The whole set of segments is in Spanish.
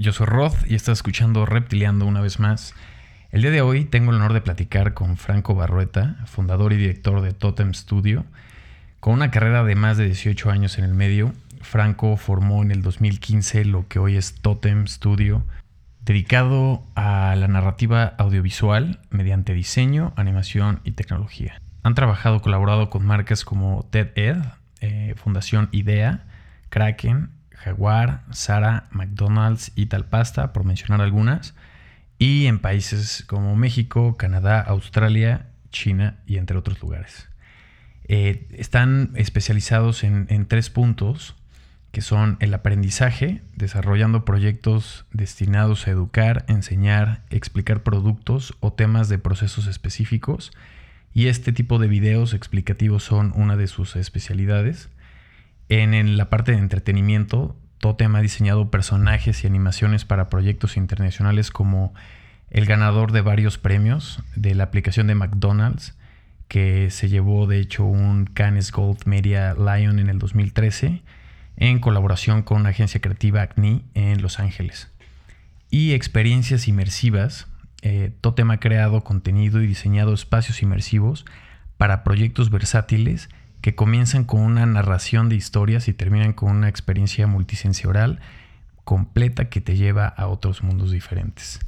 Yo soy Rod y estás escuchando Reptiliando una vez más. El día de hoy tengo el honor de platicar con Franco Barrueta, fundador y director de Totem Studio. Con una carrera de más de 18 años en el medio, Franco formó en el 2015 lo que hoy es Totem Studio, dedicado a la narrativa audiovisual mediante diseño, animación y tecnología. Han trabajado, colaborado con marcas como TED-Ed, eh, Fundación IDEA, Kraken, Jaguar, Sara, McDonald's y Talpasta, por mencionar algunas, y en países como México, Canadá, Australia, China y entre otros lugares. Eh, están especializados en, en tres puntos, que son el aprendizaje, desarrollando proyectos destinados a educar, enseñar, explicar productos o temas de procesos específicos, y este tipo de videos explicativos son una de sus especialidades. En, la parte de entretenimiento, Totem ha diseñado personajes y animaciones para proyectos internacionales como el ganador de varios premios de la aplicación de McDonald's, que se llevó de hecho un Cannes Gold Media Lion en el 2013, en colaboración con una agencia creativa Acne en Los Ángeles. Y experiencias inmersivas, eh, Totem ha creado contenido y diseñado espacios inmersivos para proyectos versátiles que comienzan con una narración de historias y terminan con una experiencia multisensorial completa que te lleva a otros mundos diferentes.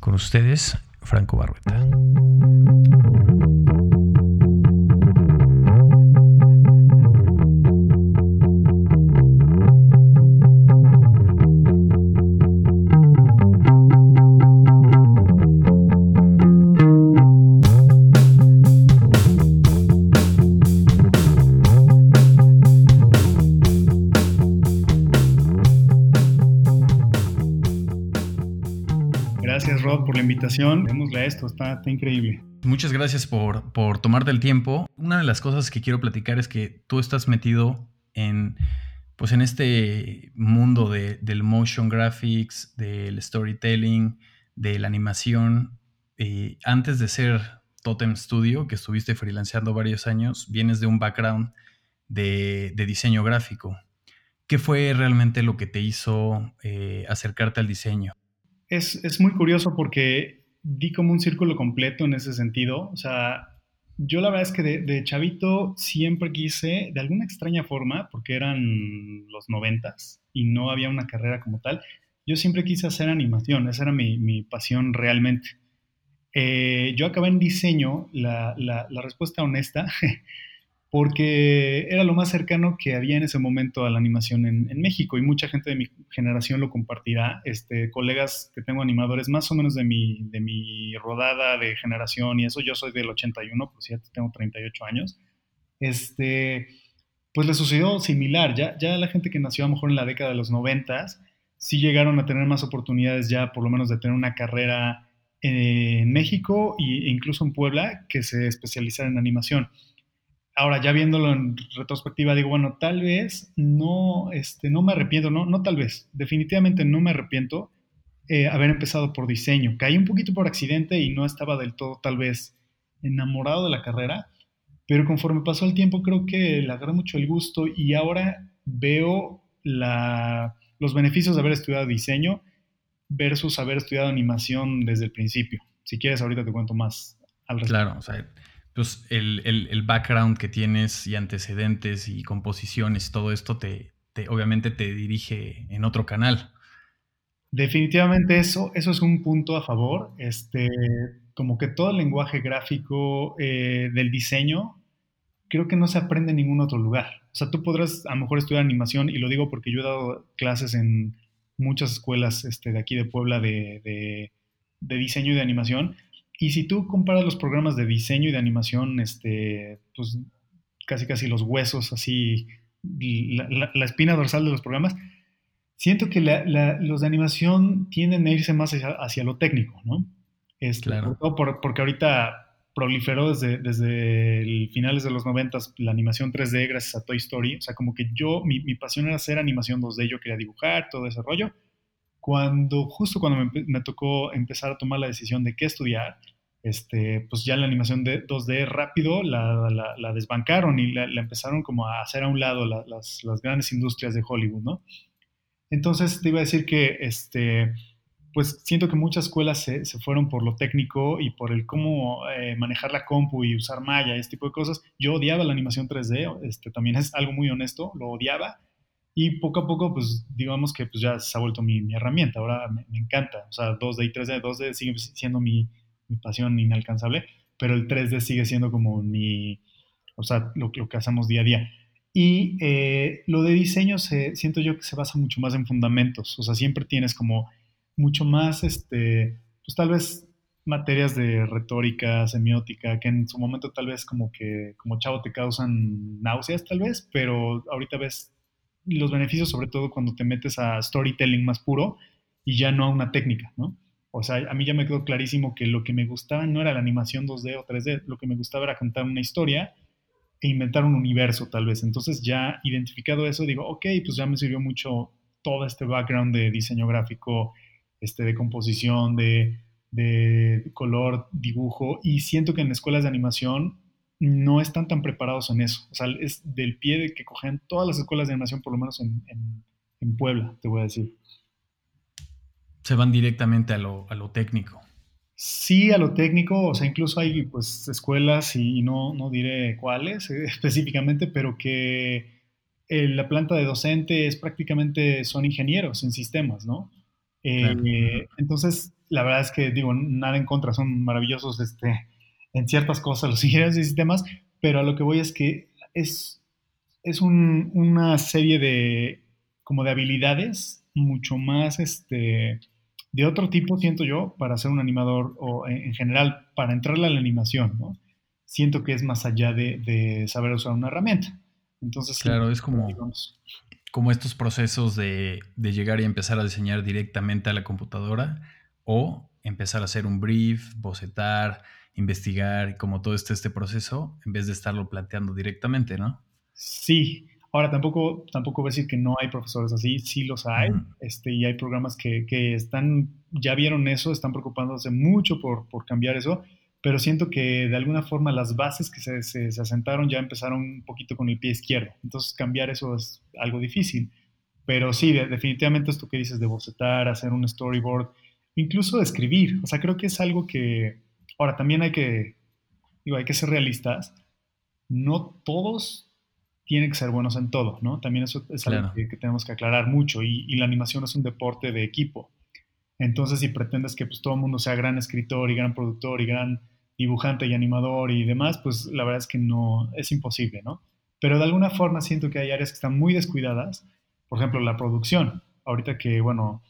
Con ustedes, Franco Barrueta. Invitación. Démosle a esto, está, increíble. Muchas gracias por, por tomarte el tiempo. Una de las cosas que quiero platicar es que tú estás metido en, pues en este mundo de, del motion graphics, del storytelling, de la animación. antes de ser Totem Studio, que estuviste freelanceando varios años, vienes de un background de, de diseño gráfico. ¿Qué fue realmente lo que te hizo eh, acercarte al diseño? Es, muy curioso porque di como un círculo completo en ese sentido. O sea, yo la verdad es que de, chavito siempre quise, de alguna extraña forma, porque eran los noventas y no había una carrera como tal, yo siempre quise hacer animación, esa era mi, pasión realmente. Eh, yo acabé en diseño, la, la respuesta honesta porque era lo más cercano que había en ese momento a la animación en, México y mucha gente de mi generación lo compartirá. Este, colegas que tengo animadores más o menos de mi, de mi rodada de generación y eso, yo soy del 81, pues ya tengo 38 años, este, pues le sucedió similar. Ya, ya la gente que nació a lo mejor en la década de los 90 sí llegaron a tener más oportunidades ya por lo menos de tener una carrera en México e incluso en Puebla que se especializara en animación. Ahora, ya viéndolo en retrospectiva, digo, bueno, tal vez no, este, no me arrepiento, no, no tal vez, definitivamente no me arrepiento eh, haber empezado por diseño. Caí un poquito por accidente y no estaba del todo tal vez enamorado de la carrera, pero conforme pasó el tiempo creo que le agarré mucho el gusto y ahora veo la, los beneficios de haber estudiado diseño versus haber estudiado animación desde el principio. Si quieres, ahorita te cuento más al respecto. Claro, o sea, pues el, background que tienes y antecedentes y composiciones, todo esto te, obviamente te dirige en otro canal. Definitivamente eso, eso es un punto a favor. Este, como que todo el lenguaje gráfico eh, del diseño creo que no se aprende en ningún otro lugar. O sea, tú podrás a lo mejor estudiar animación, y lo digo porque yo he dado clases en muchas escuelas este, de aquí de Puebla de, de diseño y de animación, y si tú comparas los programas de diseño y de animación, este, pues casi casi los huesos, así, la, espina dorsal de los programas, siento que los de animación tienden a irse más hacia, lo técnico, ¿no? Este, claro. porque ahorita proliferó desde, desde finales de los 90 la animación 3D gracias a Toy Story. O sea, como que yo, mi, mi pasión era hacer animación 2D, yo quería dibujar, todo ese rollo cuando, justo cuando me, tocó empezar a tomar la decisión de qué estudiar, este, pues ya la animación de 2D rápido la, la, desbancaron y la, empezaron como a hacer a un lado las, las, grandes industrias de Hollywood, ¿no? Entonces te iba a decir que este, pues siento que muchas escuelas se, se fueron por lo técnico y por el cómo eh, manejar la compu y usar Maya, este tipo de cosas. Yo odiaba la animación 3D, este, también es algo muy honesto, lo odiaba. Y poco a poco, pues digamos que pues, ya se ha vuelto mi, mi herramienta, ahora me, me, encanta. O sea, 2D y 3D, 2D sigue siendo mi, mi, pasión inalcanzable, pero el 3D sigue siendo como mi, o sea, lo, lo que hacemos día a día. Y eh, lo de diseño se, siento yo que se basa mucho más en fundamentos, o sea, siempre tienes como mucho más, este, pues tal vez materias de retórica, semiótica, que en su momento tal vez como que como chavo te causan náuseas tal vez, pero ahorita ves los beneficios sobre todo cuando te metes a storytelling más puro y ya no a una técnica, ¿no? O sea, a mí ya me quedó clarísimo que lo que me gustaba no era la animación 2D o 3D, lo que me gustaba era contar una historia e inventar un universo tal vez. Entonces ya identificado eso, digo, ok, pues ya me sirvió mucho todo este background de diseño gráfico, este, de composición, de, de color, dibujo, y siento que en escuelas de animación no están tan preparados en eso. O sea, es del pie de que cogen todas las escuelas de animación, por lo menos en, en, en Puebla, te voy a decir. Se van directamente a lo, a lo técnico. Sí, a lo técnico, o sea, incluso hay pues escuelas y no, no diré cuáles eh, específicamente, pero que eh, la planta de docente es prácticamente son ingenieros en sistemas, ¿no? Eh, claro. Entonces, la verdad es que digo, nada en contra, son maravillosos este, en ciertas cosas los ingenieros de sistemas, pero a lo que voy es que es, es un, una serie de como de habilidades mucho más este, de otro tipo, siento yo, para ser un animador o en general para entrarle a la animación, ¿no? Siento que es más allá de, de saber usar una herramienta. Entonces, claro, es como, digamos, como estos procesos de, de, llegar y empezar a diseñar directamente a la computadora o empezar a hacer un brief, bocetar, investigar, como todo este, este proceso, en vez de estarlo planteando directamente, ¿no? Sí, Ahora, tampoco, tampoco voy a decir que no hay profesores así, sí los hay, este, y hay programas que, que, están, ya vieron eso, están preocupándose mucho por, por, cambiar eso, pero siento que de alguna forma las bases que se, se, se, asentaron ya empezaron un poquito con el pie izquierdo, entonces cambiar eso es algo difícil. Pero sí, de, definitivamente esto que dices de bocetar, hacer un storyboard, incluso de escribir, o sea, creo que es algo que, ahora también hay que, digo, hay que ser realistas, no todos tienen que ser buenos en todo, ¿no? También eso es algo claro. que, que, tenemos que aclarar mucho y, y, la animación es un deporte de equipo. Entonces, si pretendes que pues, todo el mundo sea gran escritor y gran productor y gran dibujante y animador y demás, pues la verdad es que no, es imposible, ¿no? Pero de alguna forma siento que hay áreas que están muy descuidadas, por ejemplo, la producción. Ahorita que, bueno,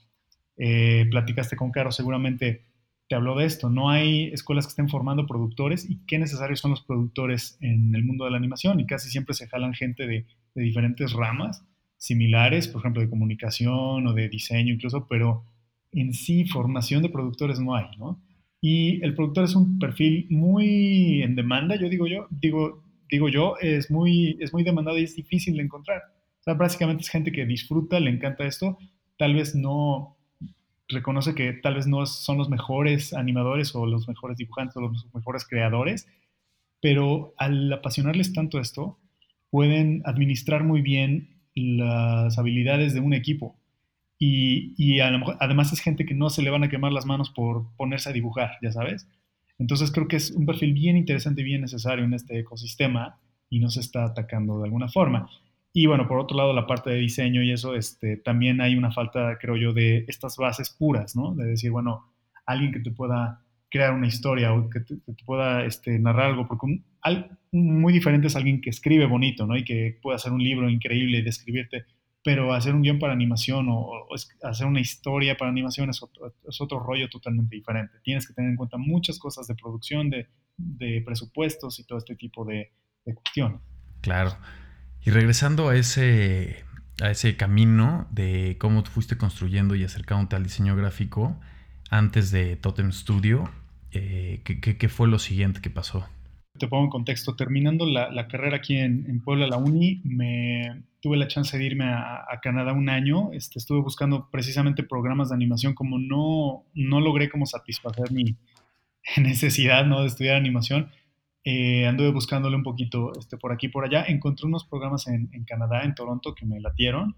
eh, platicaste con Caro, seguramente te habló de esto. No hay escuelas que estén formando productores y qué necesarios son los productores en el mundo de la animación y casi siempre se jalan gente de, diferentes ramas similares, por ejemplo, de comunicación o de diseño incluso, pero en sí formación de productores no hay, ¿no? Y el productor es un perfil muy en demanda, yo digo yo, digo, digo yo, es muy, es muy demandado y es difícil de encontrar. O sea, básicamente es gente que disfruta, le encanta esto, tal vez no, reconoce que tal vez no son los mejores animadores o los mejores dibujantes o los mejores creadores, pero al apasionarles tanto esto, pueden administrar muy bien las habilidades de un equipo. Y, y además es gente que no se le van a quemar las manos por ponerse a dibujar, ya sabes. Entonces creo que es un perfil bien interesante y bien necesario en este ecosistema y no se está atacando de alguna forma. Y bueno, por otro lado, la parte de diseño y eso, este, también hay una falta, creo yo, de estas bases puras, ¿no? De decir, bueno, alguien que te pueda crear una historia o que te, pueda este, narrar algo, porque un, muy diferente es alguien que escribe bonito, ¿no? Y que puede hacer un libro increíble y describirte, pero hacer un guion para animación o, hacer una historia para animación es otro, es otro, rollo totalmente diferente. Tienes que tener en cuenta muchas cosas de producción, de, presupuestos y todo este tipo de cuestiones. Claro. Y regresando a ese, a ese camino de cómo fuiste construyendo y acercándote al diseño gráfico antes de Totem Studio, eh, ¿qué, fue lo siguiente que pasó? Te pongo en contexto. Terminando la, la carrera aquí en, en, Puebla, la uni, me tuve la chance de irme a, a Canadá un año. Este, estuve buscando precisamente programas de animación. Como no, no logré como satisfacer mi necesidad ¿no? de estudiar animación, eh, anduve buscándole un poquito este, por aquí y por allá. Encontré unos programas en, en, Canadá, en Toronto, que me latieron.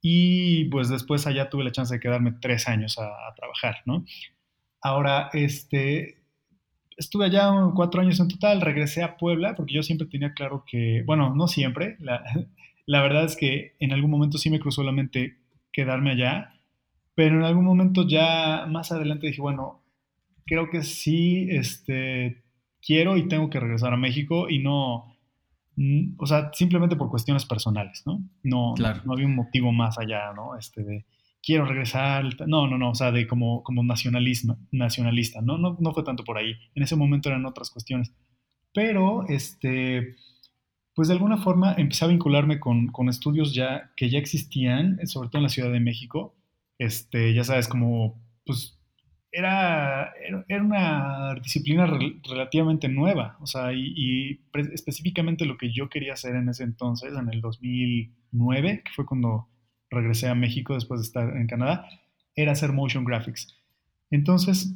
y pues después allá tuve la chance de quedarme tres años a, a trabajar, ¿no? Ahora, este, estuve allá cuatro años en total, regresé a Puebla porque yo siempre tenía claro que, bueno, no siempre, la, la verdad es que en algún momento sí me cruzó la mente quedarme allá, pero en algún momento ya más adelante dije, bueno, creo que sí, este, quiero y tengo que regresar a México y no, o sea, simplemente por cuestiones personales, ¿no? No, no, había un motivo más allá, ¿no? Este de, quiero regresar, no, no, no, o sea, de como, como nacionalismo, nacionalista, ¿no? ¿no? No fue tanto por ahí, en ese momento eran otras cuestiones, pero, este, pues de alguna forma empecé a vincularme con, con estudios ya que ya existían, sobre todo en la Ciudad de México, este, ya sabes, como, pues, era, era una disciplina relativamente nueva, o sea, y, específicamente lo que yo quería hacer en ese entonces, en el 2009, que fue cuando regresé a México después de estar en Canadá, era hacer motion graphics. Entonces,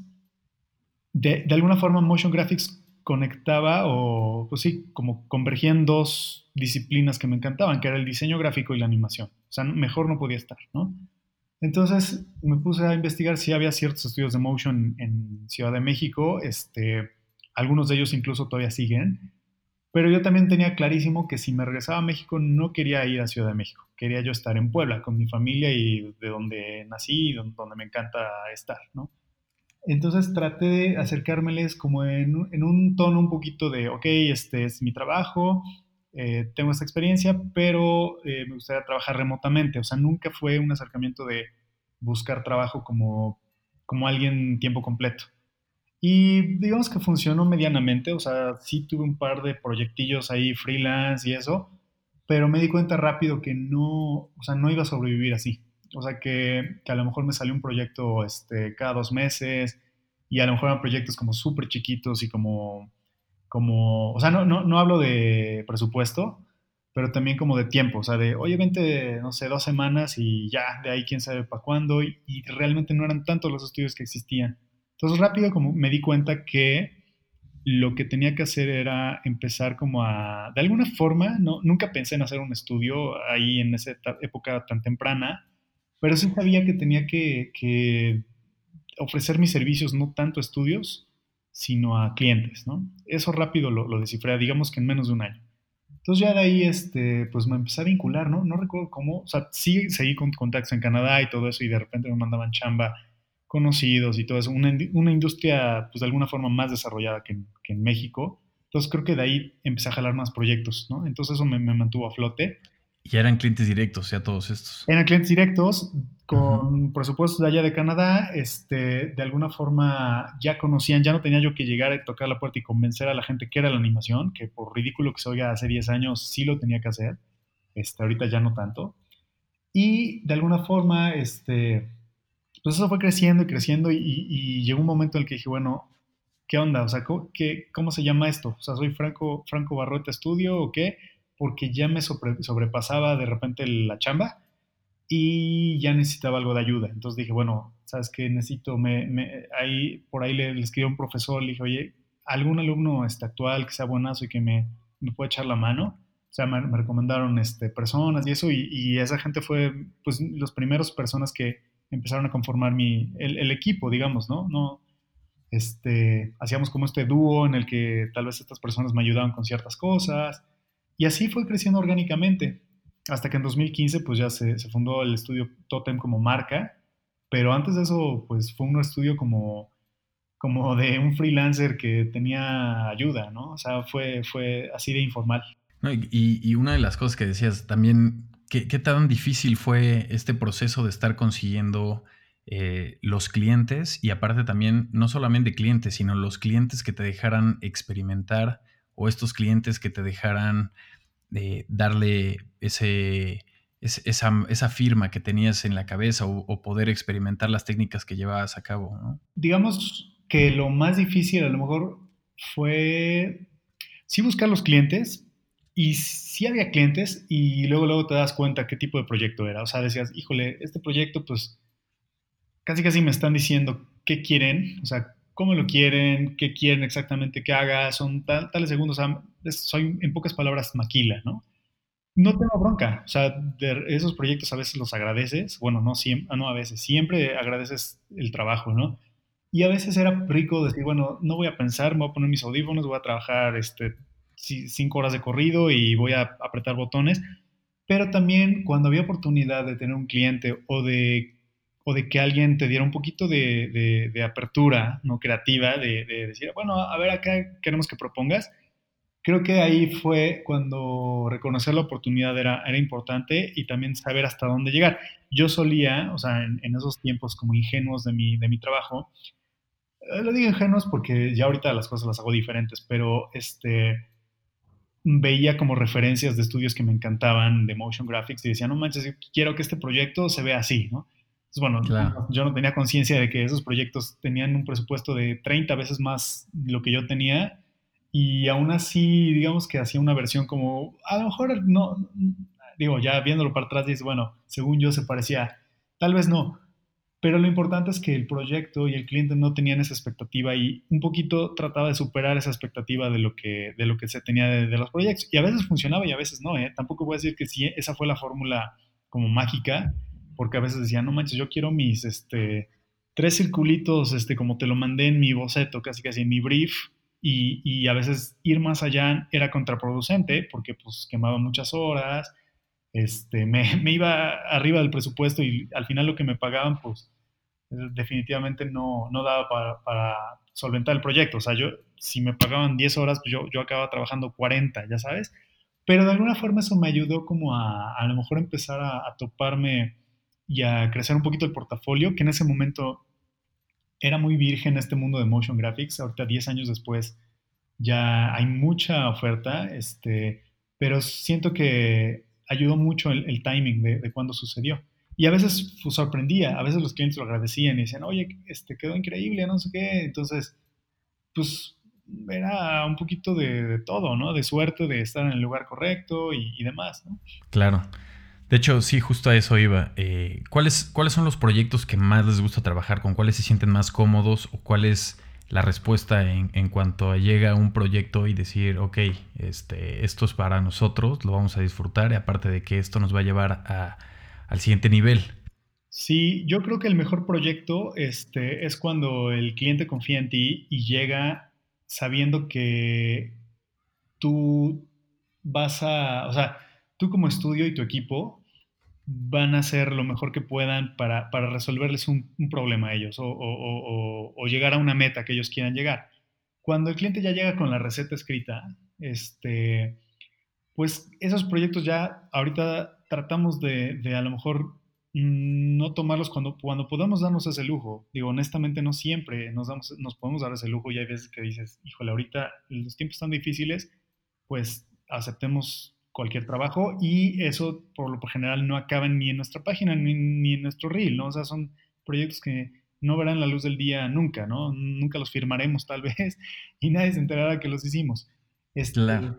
de, alguna forma, motion graphics conectaba o, pues sí, como convergían dos disciplinas que me encantaban, que era el diseño gráfico y la animación. O sea, mejor no podía estar, ¿no? Entonces me puse a investigar si había ciertos estudios de motion en Ciudad de México, este, algunos de ellos incluso todavía siguen, pero yo también tenía clarísimo que si me regresaba a México no quería ir a Ciudad de México, quería yo estar en Puebla con mi familia y de donde nací y donde me encanta estar, ¿no? Entonces traté de acercármeles como en, en un tono un poquito de, ok, este es mi trabajo, eh, tengo esta experiencia, pero eh, me gustaría trabajar remotamente. O sea, nunca fue un acercamiento de buscar trabajo como, como alguien tiempo completo. Y digamos que funcionó medianamente, o sea, sí tuve un par de proyectillos ahí freelance y eso, pero me di cuenta rápido que no, o sea, no iba a sobrevivir así. O sea, que, que a lo mejor me salió un proyecto este, cada dos meses y a lo mejor eran proyectos como súper chiquitos y como como, o sea, no, no, no hablo de presupuesto, pero también como de tiempo, o sea, de, oye, vente, no sé, dos semanas y ya, de ahí quién sabe para cuándo, y, realmente no eran tantos los estudios que existían. Entonces rápido como me di cuenta que lo que tenía que hacer era empezar como a, de alguna forma, no, nunca pensé en hacer un estudio ahí en esa época tan temprana, pero sí sabía que tenía que, que ofrecer mis servicios, no tanto estudios, sino a clientes, ¿no? Eso rápido lo, lo, descifré, digamos que en menos de un año. Entonces ya de ahí, este, pues me empecé a vincular, ¿no? No recuerdo cómo, o sea, sí seguí con contactos en Canadá y todo eso y de repente me mandaban chamba conocidos y todo eso, una, una industria, pues de alguna forma más desarrollada que que en, México. Entonces creo que de ahí empecé a jalar más proyectos, ¿no? Entonces eso me, me mantuvo a flote. Y eran clientes directos, ya todos estos. Eran clientes directos con presupuestos de allá de Canadá. Este, de alguna forma ya conocían, ya no tenía yo que llegar a tocar la puerta y convencer a la gente que era la animación, que por ridículo que se oiga hace 10 años sí lo tenía que hacer. Este, ahorita ya no tanto. Y de alguna forma, este, pues eso fue creciendo y creciendo y, y, llegó un momento en el que dije, bueno, ¿qué onda? O sea, ¿cómo, qué, cómo se llama esto? O sea, ¿soy Franco, Franco Barrota Estudio o qué? Porque ya me sobrepasaba de repente la chamba y ya necesitaba algo de ayuda. Entonces dije, bueno, ¿sabes qué? Necesito, me, ahí, por ahí le, escribí a un profesor, le dije, oye, algún alumno este, actual que sea buenazo y que me, me pueda echar la mano. O sea, me, recomendaron este, personas y eso, y, esa gente fue, pues, las primeras personas que empezaron a conformar mi, el, el equipo, digamos, ¿no? No, este, hacíamos como este dúo en el que tal vez estas personas me ayudaban con ciertas cosas, y así fue creciendo orgánicamente, hasta que en 2015 pues ya se, fundó el estudio Totem como marca, pero antes de eso pues fue un estudio como, como de un freelancer que tenía ayuda, ¿no? O sea, fue, fue así de informal. y, una de las cosas que decías también, ¿qué, tan difícil fue este proceso de estar consiguiendo eh, los clientes y aparte también no solamente clientes, sino los clientes que te dejaran experimentar o estos clientes que te dejaran de darle ese, esa, firma que tenías en la cabeza o, poder experimentar las técnicas que llevabas a cabo? Digamos que lo más difícil a lo mejor fue sí buscar los clientes y sí había clientes y luego luego te das cuenta qué tipo de proyecto era. O sea, decías, híjole, este proyecto pues casi casi me están diciendo qué quieren, o sea, cómo lo quieren, qué quieren exactamente que haga, son tales segundos, soy en pocas palabras maquila, ¿no? no tengo bronca. O sea, de esos proyectos a veces los agradeces. Bueno, no siempre, no a veces, siempre agradeces el trabajo, ¿no? Y a veces era rico decir, bueno, no voy a pensar, me voy a poner mis audífonos, voy a trabajar este, cinco horas de corrido y voy a apretar botones. Pero también cuando había oportunidad de tener un cliente o de, o de que alguien te diera un poquito de, de, apertura no creativa, de, de, decir, bueno, a ver, acá queremos que propongas, creo que ahí fue cuando reconocer la oportunidad era, era importante y también saber hasta dónde llegar. Yo solía, o sea, en, en esos tiempos como ingenuos de mi, de mi trabajo, eh, lo digo ingenuos porque ya ahorita las cosas las hago diferentes, pero este veía como referencias de estudios que me encantaban de motion graphics y decía, no manches, quiero que este proyecto se vea así, ¿no? Entonces, bueno, yo no tenía conciencia de que esos proyectos tenían un presupuesto de 30 veces más lo que yo tenía y aún así, digamos que hacía una versión como, a lo mejor no, digo, ya viéndolo para atrás, dices, bueno, según yo se parecía, tal vez no, pero lo importante es que el proyecto y el cliente no tenían esa expectativa y un poquito trataba de superar esa expectativa de lo que, de lo que se tenía de, los proyectos. Y a veces funcionaba y a veces no, ¿eh? Tampoco voy a decir que sí, esa fue la fórmula como mágica, porque a veces decía, no manches, yo quiero mis este, tres circulitos, este, como te lo mandé en mi boceto, casi casi en mi brief, y, y a veces ir más allá era contraproducente porque pues quemaba muchas horas, este, me, me, iba arriba del presupuesto y al final lo que me pagaban, pues definitivamente no, no daba para, para, solventar el proyecto. O sea, yo, si me pagaban 10 horas, pues yo, yo acababa trabajando 40, ya sabes. Pero de alguna forma eso me ayudó como a a lo mejor empezar a toparme y a crecer un poquito el portafolio, que en ese momento era muy virgen este mundo de motion graphics. Ahorita, 10 años después, ya hay mucha oferta, este, pero siento que ayudó mucho el, timing de, cuando sucedió. Y a veces pues, sorprendía, a veces los clientes lo agradecían y decían, oye, este quedó increíble, no sé qué. Entonces, pues era un poquito de, todo, ¿no? De suerte, de estar en el lugar correcto y, demás, ¿no? Claro. De hecho, sí, justo a eso iba. Eh, ¿cuáles, ¿Cuáles son los proyectos que más les gusta trabajar? ¿Con cuáles se sienten más cómodos? ¿O cuál es la respuesta en, cuanto llega un proyecto y decir, ok, este, esto es para nosotros, lo vamos a disfrutar, y aparte de que esto nos va a llevar a al siguiente nivel. Sí, yo creo que el mejor proyecto este, es cuando el cliente confía en ti y llega sabiendo que tú vas a, o sea, tú como estudio y tu equipo van a hacer lo mejor que puedan para, resolverles un, problema a ellos o, llegar a una meta que ellos quieran llegar. Cuando el cliente ya llega con la receta escrita, este, pues esos proyectos ya ahorita tratamos de, a lo mejor no tomarlos cuando, cuando podamos darnos ese lujo. Digo, honestamente no siempre nos, damos, nos podemos dar ese lujo y hay veces que dices, híjole, ahorita los tiempos están difíciles, pues aceptemos cualquier trabajo y eso por lo general no acaba ni en nuestra página ni, en nuestro reel, ¿no? O sea, son proyectos que no verán la luz del día nunca, ¿no? Nunca los firmaremos tal vez y nadie se enterará que los hicimos. Este, claro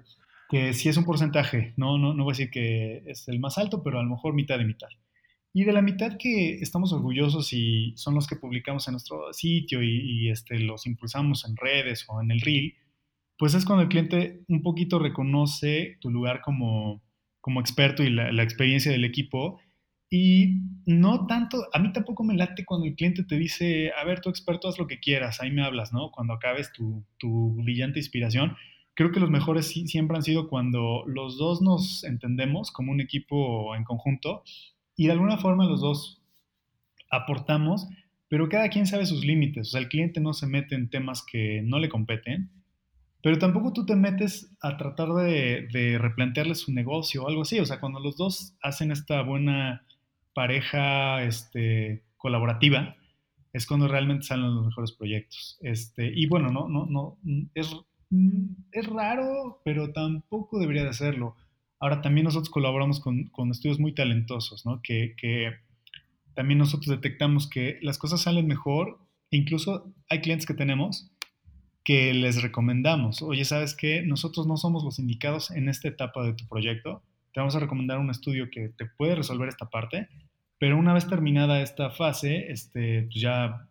que si es un porcentaje, no, no, no voy a decir que es el más alto, pero a lo mejor mitad de mitad. Y de la mitad que estamos orgullosos y son los que publicamos en nuestro sitio y, este, los impulsamos en redes o en el reel, pues es cuando el cliente un poquito reconoce tu lugar como, como experto y la, experiencia del equipo. Y no tanto, a mí tampoco me late cuando el cliente te dice, a ver, tú experto, haz lo que quieras, ahí me hablas, ¿no? Cuando acabes tu, tu brillante inspiración creo que los mejores siempre han sido cuando los dos nos entendemos como un equipo en conjunto y de alguna forma los dos aportamos, pero cada quien sabe sus límites. O sea, el cliente no se mete en temas que no le competen, pero tampoco tú te metes a tratar de, de replantearle su negocio o algo así. O sea, cuando los dos hacen esta buena pareja este, colaborativa, es cuando realmente salen los mejores proyectos. Este, y bueno, no, no, no, es Mm, es raro, pero tampoco debería de hacerlo. Ahora, también nosotros colaboramos con, estudios muy talentosos, ¿no? Que, también nosotros detectamos que las cosas salen mejor. E incluso hay clientes que tenemos que les recomendamos, oye, ¿sabes qué? Nosotros no somos los indicados en esta etapa de tu proyecto. Te vamos a recomendar un estudio que te puede resolver esta parte, pero una vez terminada esta fase, este, pues ya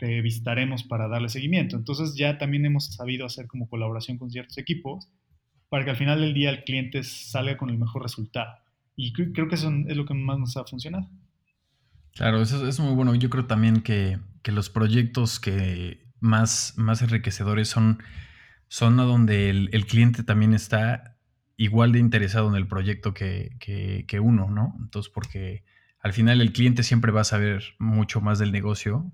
te visitaremos para darle seguimiento. Entonces ya también hemos sabido hacer como colaboración con ciertos equipos para que al final del día el cliente salga con el mejor resultado. Y creo que eso es lo que más nos ha funcionado. Claro, eso es muy bueno. Yo creo también que, los proyectos que más, más enriquecedores son, son a donde el, cliente también está igual de interesado en el proyecto que, que, uno, ¿no? Entonces, porque al final el cliente siempre va a saber mucho más del negocio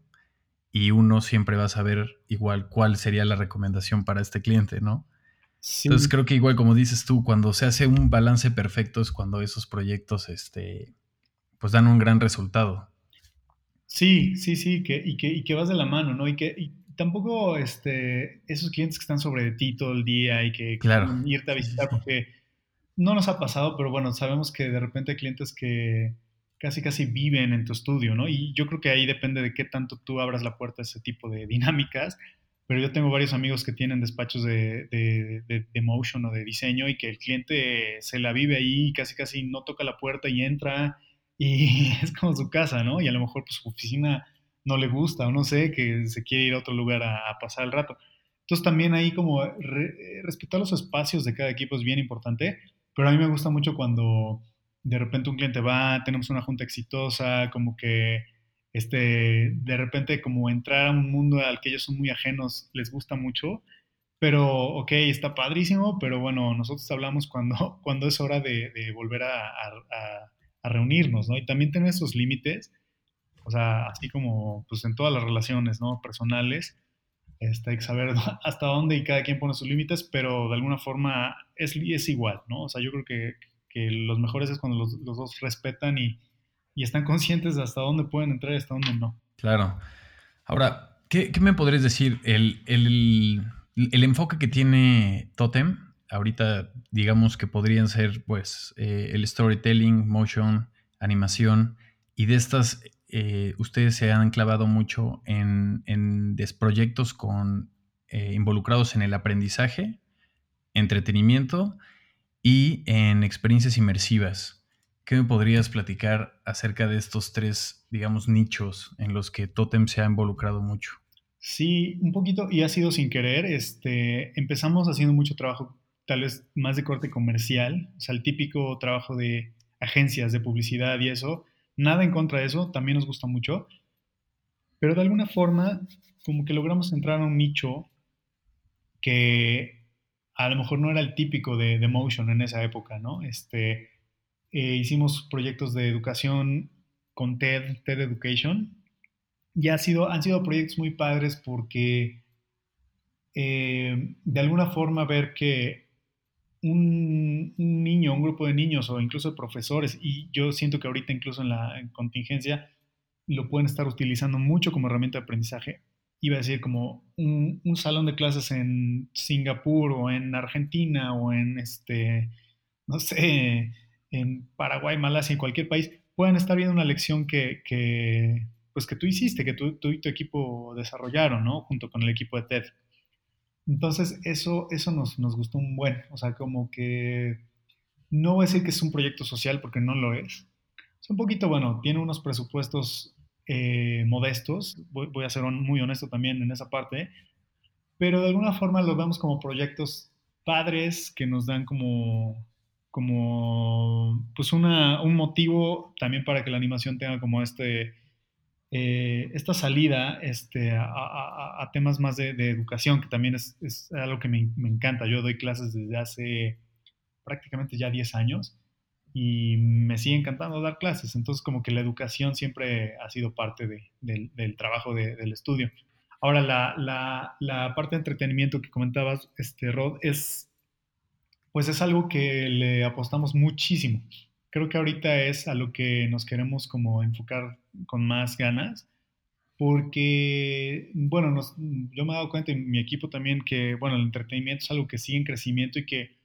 y uno siempre va a saber igual cuál sería la recomendación para este cliente, ¿no? Entonces creo que igual como dices tú, cuando se hace un balance perfecto es cuando esos proyectos este, pues dan un gran resultado. Sí, sí, sí, que, y, que, y que vas de la mano, ¿no? Y que y tampoco este, esos clientes que están sobre ti todo el día y que quieren irte a visitar, porque no nos ha pasado, pero bueno, sabemos que de repente hay clientes que casi casi viven en tu estudio, ¿no? Y yo creo que ahí depende de qué tanto tú abras la puerta a ese tipo de dinámicas pero yo tengo varios amigos que tienen despachos de, de, motion o de diseño y que el cliente se la vive ahí, casi casi no toca la puerta y entra y es como su casa, ¿no? Y a lo mejor pues, su oficina no le gusta o no sé, que se quiere ir a otro lugar a, pasar el rato. Entonces también ahí como respetar los espacios de cada equipo es bien importante, pero a mí me gusta mucho cuando de repente un cliente va, tenemos una junta exitosa, como que este, de repente como entrar a un mundo al que ellos son muy ajenos les gusta mucho, pero ok, está padrísimo, pero bueno, nosotros hablamos cuando, cuando es hora de, volver a, reunirnos, ¿no? Y también tener esos límites, o sea, así como pues en todas las relaciones, ¿no? Personales, este, hay que saber hasta dónde y cada quien pone sus límites, pero de alguna forma es, es igual, ¿no? O sea, yo creo que, que los mejores es cuando los, dos respetan y, y están conscientes de hasta dónde pueden entrar y hasta dónde no. Claro. Ahora, ¿qué, me podrías decir? El, enfoque que tiene Totem, ahorita digamos que podrían ser pues eh, el storytelling, motion, animación, y de estas eh, ustedes se han clavado mucho en, en proyectos con, eh, involucrados en el aprendizaje, entretenimiento y en experiencias inmersivas. ¿Qué me podrías platicar acerca de estos tres, digamos, nichos en los que Totem se ha involucrado mucho? Sí, un poquito, y ha sido sin querer. Este, empezamos haciendo mucho trabajo, tal vez más de corte comercial, o sea, el típico trabajo de agencias de publicidad y eso. Nada en contra de eso, también nos gusta mucho. Pero de alguna forma, como que logramos entrar a un nicho que a lo mejor no era el típico de, de Motion en esa época, ¿no? Este, eh, hicimos proyectos de educación con TED, TED Education, y ha sido, han sido proyectos muy padres porque eh, de alguna forma ver que un, niño, un grupo de niños o incluso profesores, y yo siento que ahorita incluso en la contingencia lo pueden estar utilizando mucho como herramienta de aprendizaje. Iba a decir como un, un salón de clases en Singapur o en Argentina o en este, no sé, en Paraguay, Malasia, en cualquier país, puedan estar viendo una lección que, pues que tú hiciste, que tú, y tu equipo desarrollaron, ¿no? Junto con el equipo de TED. Entonces, eso, eso nos, nos gustó un buen, o sea, como que no voy a decir que es un proyecto social porque no lo es. Es un poquito, bueno, tiene unos presupuestos eh, modestos, voy, voy, a ser muy honesto también en esa parte, pero de alguna forma lo vemos como proyectos padres que nos dan como como pues una, un motivo también para que la animación tenga como este, eh, esta salida este, a, temas más de, educación, que también es, es algo que me, encanta. Yo doy clases desde hace prácticamente ya 10 años y me sigue encantando dar clases. Entonces como que la educación siempre ha sido parte de, del trabajo del estudio. Ahora, la, parte de entretenimiento que comentabas, este, Rod, es, pues es algo que le apostamos muchísimo. Creo que ahorita es a lo que nos queremos como enfocar con más ganas, porque, bueno, yo me he dado cuenta en mi equipo también que, bueno, el entretenimiento es algo que sigue en crecimiento y que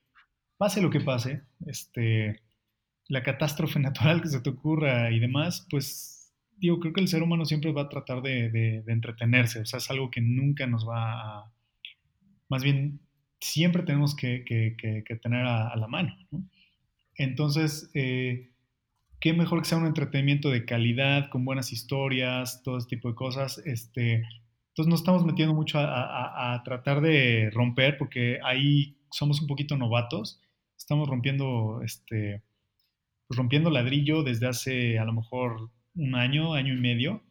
pase lo que pase, este, la catástrofe natural que se te ocurra y demás, pues digo, creo que el ser humano siempre va a tratar de, de entretenerse, o sea, es algo que nunca nos va a, más bien siempre tenemos que, tener a, la mano. Entonces, eh, qué mejor que sea un entretenimiento de calidad, con buenas historias, todo ese tipo de cosas. Este, entonces nos estamos metiendo mucho a, tratar de romper, porque hay somos un poquito novatos, estamos rompiendo, este, pues, rompiendo ladrillo desde hace a lo mejor un año, año y medio,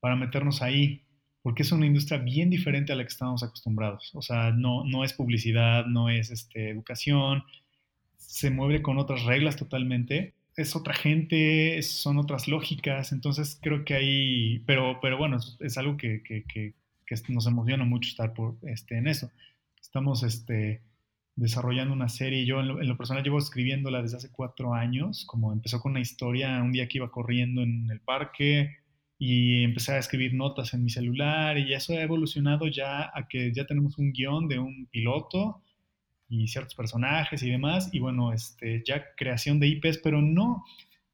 para meternos ahí, porque es una industria bien diferente a la que estamos acostumbrados. O sea, no, no es publicidad, no es este, educación, se mueve con otras reglas totalmente. Es otra gente, son otras lógicas, entonces creo que ahí, pero, pero bueno, es, algo que, que, que, nos emociona mucho estar por, este, en eso. Estamos este, desarrollando una serie, yo en lo, en lo, personal llevo escribiéndola desde hace cuatro años, como empezó con una historia un día que iba corriendo en el parque, y empecé a escribir notas en mi celular y eso ha evolucionado ya a que ya tenemos un guion de un piloto y ciertos personajes y demás y bueno, este, ya creación de IPs, pero no,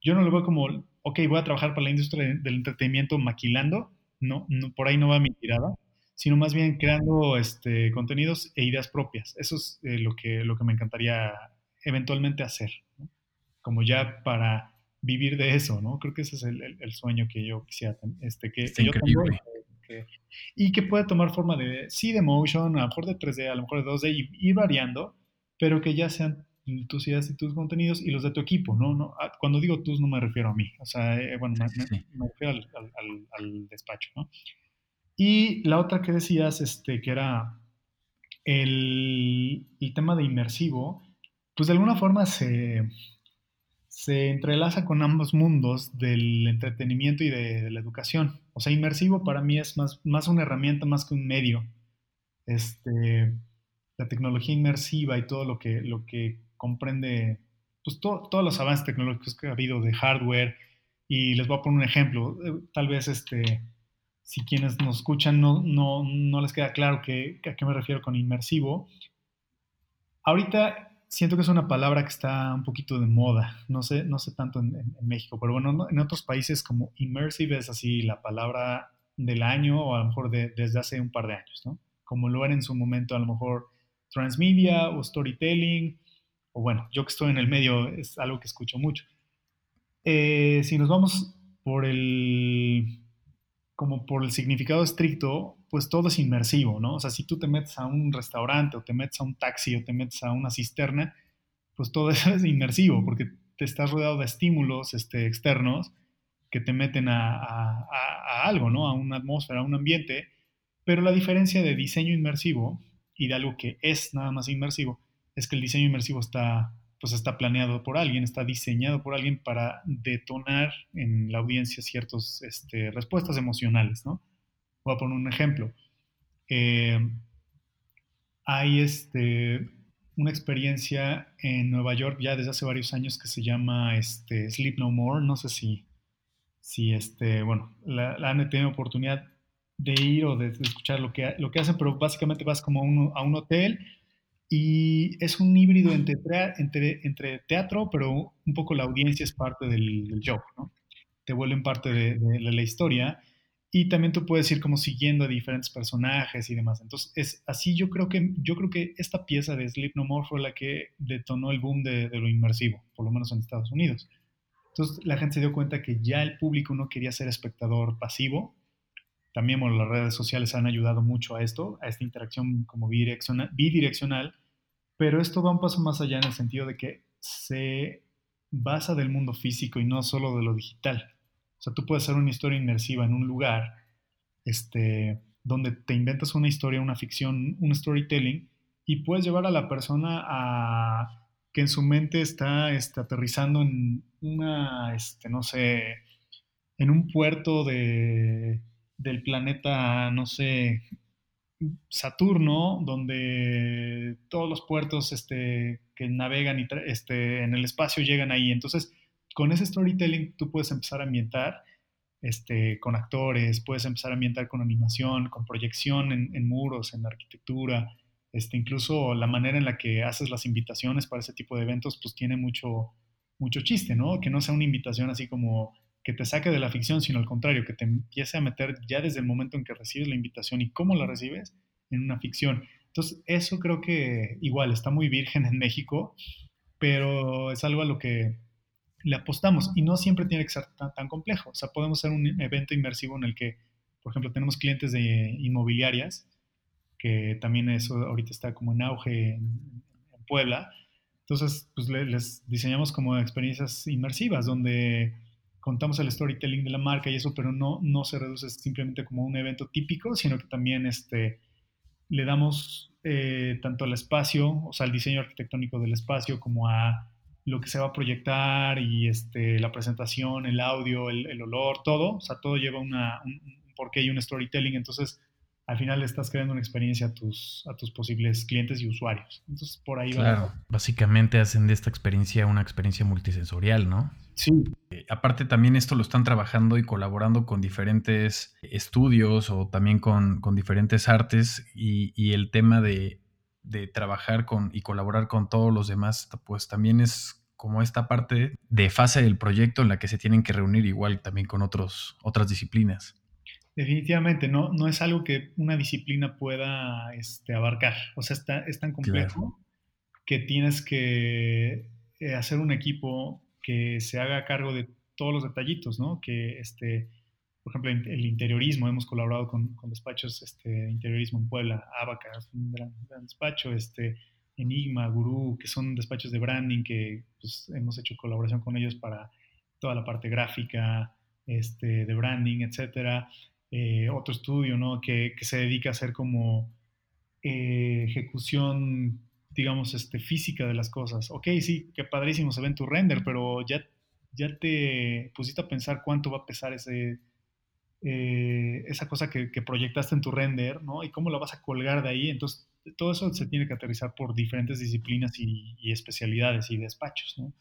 yo no lo veo como, ok, voy a trabajar para la industria del entretenimiento maquilando, no, no por ahí no va mi tirada, sino más bien creando este, contenidos e ideas propias. Eso es eh, lo, que, lo que me encantaría eventualmente hacer, como ya para vivir de eso, ¿no? Creo que ese es el, sueño que yo quisiera, este, que, que yo tengo, y que puede tomar forma de, sí, de motion, a lo mejor de 3D, a lo mejor de 2D, y ir variando, pero que ya sean tus ideas y tus contenidos y los de tu equipo, ¿no? no ah, cuando digo tus no me refiero a mí, o sea, eh, bueno, me, refiero al, al, al, despacho, ¿no? Y la otra que decías, este, que era el, el tema de inmersivo, pues de alguna forma se, se entrelaza con ambos mundos del entretenimiento y de, la educación. O sea, inmersivo para mí es más, más una herramienta más que un medio. Este, la tecnología inmersiva y todo lo que, lo que comprende, pues todos los avances tecnológicos que ha habido de hardware. Y les voy a poner un ejemplo. Eh, tal vez este, si quienes nos escuchan no, no, no les queda claro que, a qué me refiero con inmersivo. Ahorita siento que es una palabra que está un poquito de moda, no sé, no sé tanto en, México, pero bueno, en otros países como immersive es así la palabra del año o a lo mejor desde hace un par de años, ¿no? Como lo era en su momento a lo mejor transmedia o storytelling, o bueno, yo que estoy en el medio es algo que escucho mucho. Eh, si nos vamos por el, como por el significado estricto, pues todo es inmersivo, ¿no? O sea, si tú te metes a un restaurante o te metes a un taxi o te metes a una cisterna, pues todo eso es inmersivo porque te estás rodeado de estímulos este, externos que te meten a, a, algo, ¿no? A una atmósfera, a un ambiente. Pero la diferencia de diseño inmersivo y de algo que es nada más inmersivo es que el diseño inmersivo está, pues está planeado por alguien, está diseñado por alguien para detonar en la audiencia ciertas este, respuestas emocionales, ¿no? Voy a poner un ejemplo. Eh, hay este, una experiencia en Nueva York ya desde hace varios años que se llama este, Sleep No More. No sé si, si este, bueno, la, han tenido oportunidad de ir o de, escuchar lo que, lo que hacen, pero básicamente vas como a un hotel y es un híbrido entre, entre, entre, teatro, pero un poco la audiencia es parte del, show, ¿no? Te vuelven parte de, de la historia y también tú puedes ir como siguiendo a diferentes personajes y demás. Entonces, es así yo creo que yo creo que esta pieza de Sleep No More fue la que detonó el boom de, lo inmersivo, por lo menos en Estados Unidos. Entonces, la gente se dio cuenta que ya el público no quería ser espectador pasivo. También bueno, las redes sociales han ayudado mucho a esto, a esta interacción como bidireccional, bidireccional, pero esto va un paso más allá en el sentido de que se basa del mundo físico y no solo de lo digital. O sea, tú puedes hacer una historia inmersiva en un lugar este, donde te inventas una historia, una ficción, un storytelling, y puedes llevar a la persona a que en su mente está este, aterrizando en una, este, no sé, en un puerto de, del planeta, no sé, Saturno, donde todos los puertos este, que navegan y este, en el espacio llegan ahí. Entonces, con ese storytelling tú puedes empezar a ambientar este, con actores, puedes empezar a ambientar con animación, con proyección en, muros, en arquitectura, este, incluso la manera en la que haces las invitaciones para ese tipo de eventos, pues tiene mucho, mucho chiste, ¿no? Que no sea una invitación así como que te saque de la ficción, sino al contrario, que te empiece a meter ya desde el momento en que recibes la invitación y cómo la recibes en una ficción. Entonces, eso creo que igual está muy virgen en México, pero es algo a lo que le apostamos y no siempre tiene que ser tan, complejo. O sea, podemos hacer un evento inmersivo en el que, por ejemplo, tenemos clientes de inmobiliarias, que también eso ahorita está como en auge en, Puebla. Entonces, pues les diseñamos como experiencias inmersivas donde contamos el storytelling de la marca y eso, pero no, no se reduce simplemente como un evento típico, sino que también este, le damos eh, tanto al espacio, o sea, al diseño arquitectónico del espacio, como a lo que se va a proyectar y este, la presentación, el audio, el, olor, todo, o sea, todo lleva una, un, un porqué y un storytelling, entonces al final le estás creando una experiencia a tus, a tus posibles clientes y usuarios. Entonces, por ahí claro, básicamente hacen de esta experiencia una experiencia multisensorial, ¿no? Sí. Eh, aparte, también esto lo están trabajando y colaborando con diferentes estudios o también con, con diferentes artes y, y el tema de, de, trabajar con y colaborar con todos los demás, pues también es como esta parte de fase del proyecto en la que se tienen que reunir igual también con otros, otras disciplinas. Definitivamente, no, no es algo que una disciplina pueda este, abarcar. O sea, está, es tan complejo que tienes que eh, hacer un equipo que se haga cargo de todos los detallitos, ¿no? Que, este, por ejemplo, el interiorismo, hemos colaborado con, con despachos este, de interiorismo en Puebla, Abacas, un gran, despacho, este, Enigma, Gurú, que son despachos de branding que pues, hemos hecho colaboración con ellos para toda la parte gráfica, este, de branding, etcétera. Eh, otro estudio, ¿no? Que, que, se dedica a hacer como eh, ejecución, digamos, este, física de las cosas. Ok, sí, qué padrísimo se ve en tu render, pero ya, ya te pusiste a pensar cuánto va a pesar ese, eh, esa cosa que, que, proyectaste en tu render, ¿no? Y cómo la vas a colgar de ahí. Entonces, todo eso se tiene que aterrizar por diferentes disciplinas y, y especialidades y despachos, ¿no?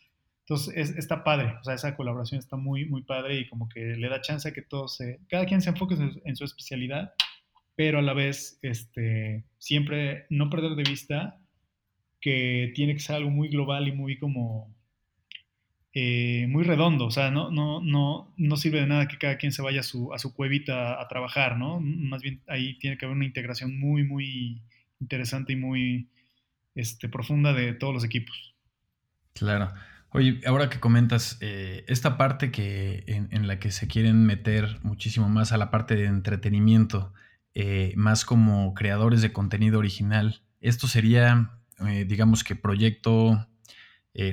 Entonces, está padre, o sea, esa colaboración está muy, muy padre y como que le da chance a que todos se, cada quien se enfoque en, su especialidad, pero a la vez, este, siempre no perder de vista que tiene que ser algo muy global y muy como, eh, muy redondo, o sea, no, no, no, no sirve de nada que cada quien se vaya a su, a su cuevita a, trabajar, ¿no? Más bien ahí tiene que haber una integración muy, muy interesante y muy este, profunda de todos los equipos. Claro. Oye, ahora que comentas eh, esta parte que en, la que se quieren meter muchísimo más a la parte de entretenimiento, eh, más como creadores de contenido original, esto sería, eh, digamos que proyecto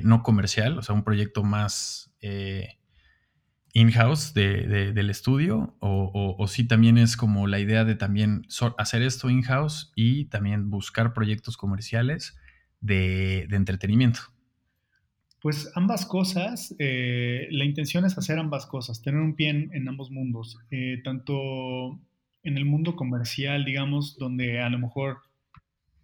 no comercial, o sea, un proyecto más in-house del estudio, o, si también es como la idea de también hacer esto in-house y también buscar proyectos comerciales de entretenimiento. Pues ambas cosas, eh, la intención es hacer ambas cosas, tener un pie en, ambos mundos, eh, tanto en el mundo comercial, digamos, donde a lo mejor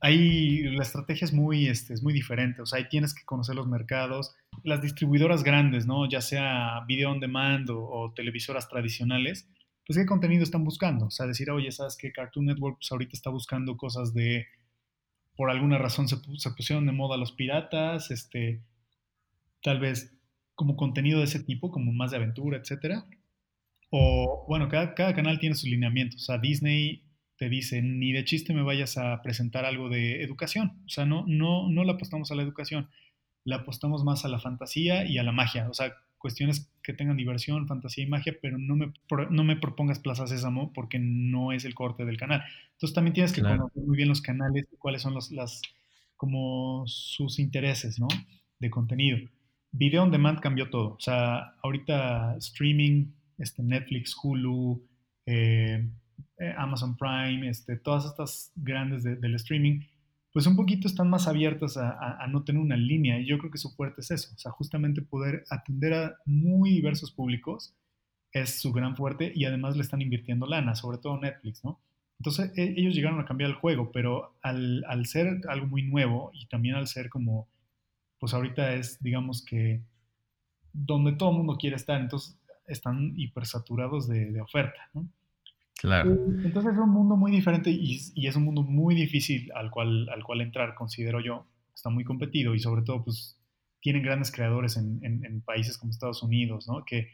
hay, la estrategia es muy, este, es muy diferente, o sea, ahí tienes que conocer los mercados, las distribuidoras grandes, ¿no? Ya sea video on demand o, televisoras tradicionales, pues qué contenido están buscando, o sea, decir, oye, ¿sabes qué? Cartoon Network pues, ahorita está buscando cosas de, por alguna razón se, se pusieron de moda los piratas, este tal vez como contenido de ese tipo, como más de aventura, etcétera. O, bueno, cada, canal tiene sus lineamientos. O sea, Disney te dice, ni de chiste me vayas a presentar algo de educación. O sea, no, no, no le apostamos a la educación, le apostamos más a la fantasía y a la magia. O sea, cuestiones que tengan diversión, fantasía y magia, pero no me, no me propongas Plaza Sésamo porque no es el corte del canal. Entonces también tienes que conocer muy bien los canales y cuáles son los, las, como sus intereses, ¿no? De contenido video on demand cambió todo. O sea, ahorita streaming, este, Netflix, Hulu, eh, eh, Amazon Prime, este, todas estas grandes del streaming, pues un poquito están más abiertas a, no tener una línea. Y yo creo que su fuerte es eso. O sea, justamente poder atender a muy diversos públicos es su gran fuerte y además le están invirtiendo lana, sobre todo Netflix, ¿no? Entonces e, ellos llegaron a cambiar el juego, pero al, ser algo muy nuevo y también al ser como pues ahorita es, digamos que, donde todo el mundo quiere estar, entonces están hipersaturados de, de oferta, ¿no? Claro. Entonces es un mundo muy diferente y, es un mundo muy difícil al cual, al cual entrar, considero yo. Está muy competido y sobre todo, pues, tienen grandes creadores en, en, en países como Estados Unidos, ¿no? Que,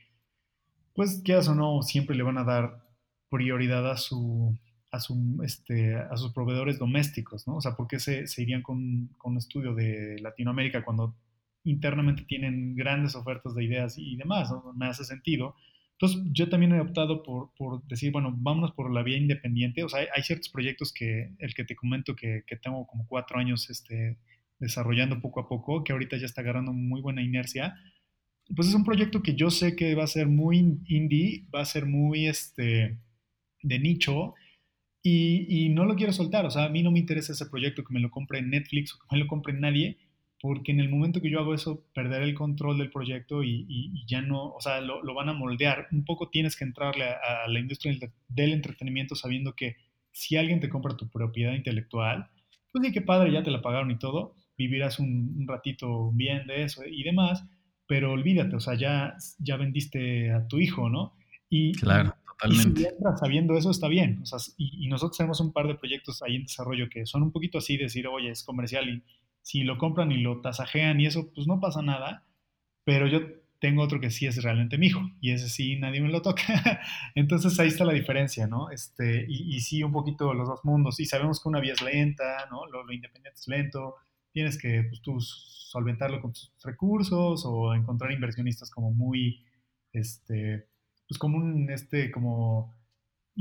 pues, quieras o no, siempre le van a dar prioridad a su, a, su, este, sus proveedores domésticos, ¿no? O sea, ¿por qué se, se irían con, con, un estudio de Latinoamérica cuando internamente tienen grandes ofertas de ideas y demás? ¿no? Me hace sentido. Entonces, yo también he optado por, decir, bueno, vámonos por la vía independiente. O sea, hay, ciertos proyectos que, el que te comento que, tengo como cuatro años este, desarrollando poco a poco, que ahorita ya está agarrando muy buena inercia. Pues es un proyecto que yo sé que va a ser muy indie, va a ser muy este, de nicho, y, y, no lo quiero soltar. O sea, a mí no me interesa ese proyecto que me lo compre Netflix o que me lo compre nadie, porque en el momento que yo hago eso, perderé el control del proyecto y, ya no, o sea, lo, van a moldear. Un poco tienes que entrarle a, la industria del, entretenimiento sabiendo que si alguien te compra tu propiedad intelectual, pues sí, qué padre, ya te la pagaron y todo, vivirás un, ratito bien de eso y demás, pero olvídate, o sea, ya, ya vendiste a tu hijo, ¿no? Y, claro, totalmente. Y si entras sabiendo eso, está bien. O sea, y, y nosotros tenemos un par de proyectos ahí en desarrollo que son un poquito así, decir, oye, es comercial y si lo compran y lo tasajean y eso, pues no pasa nada, pero yo tengo otro que sí es realmente mi hijo y ese sí nadie me lo toca. Entonces ahí está la diferencia, ¿no? Este, y, sí, un poquito los dos mundos. Y sabemos que una vía es lenta, ¿no? Lo, independiente es lento. Tienes que, pues tú, solventarlo con tus recursos o encontrar inversionistas como muy, este, pues como un, este, como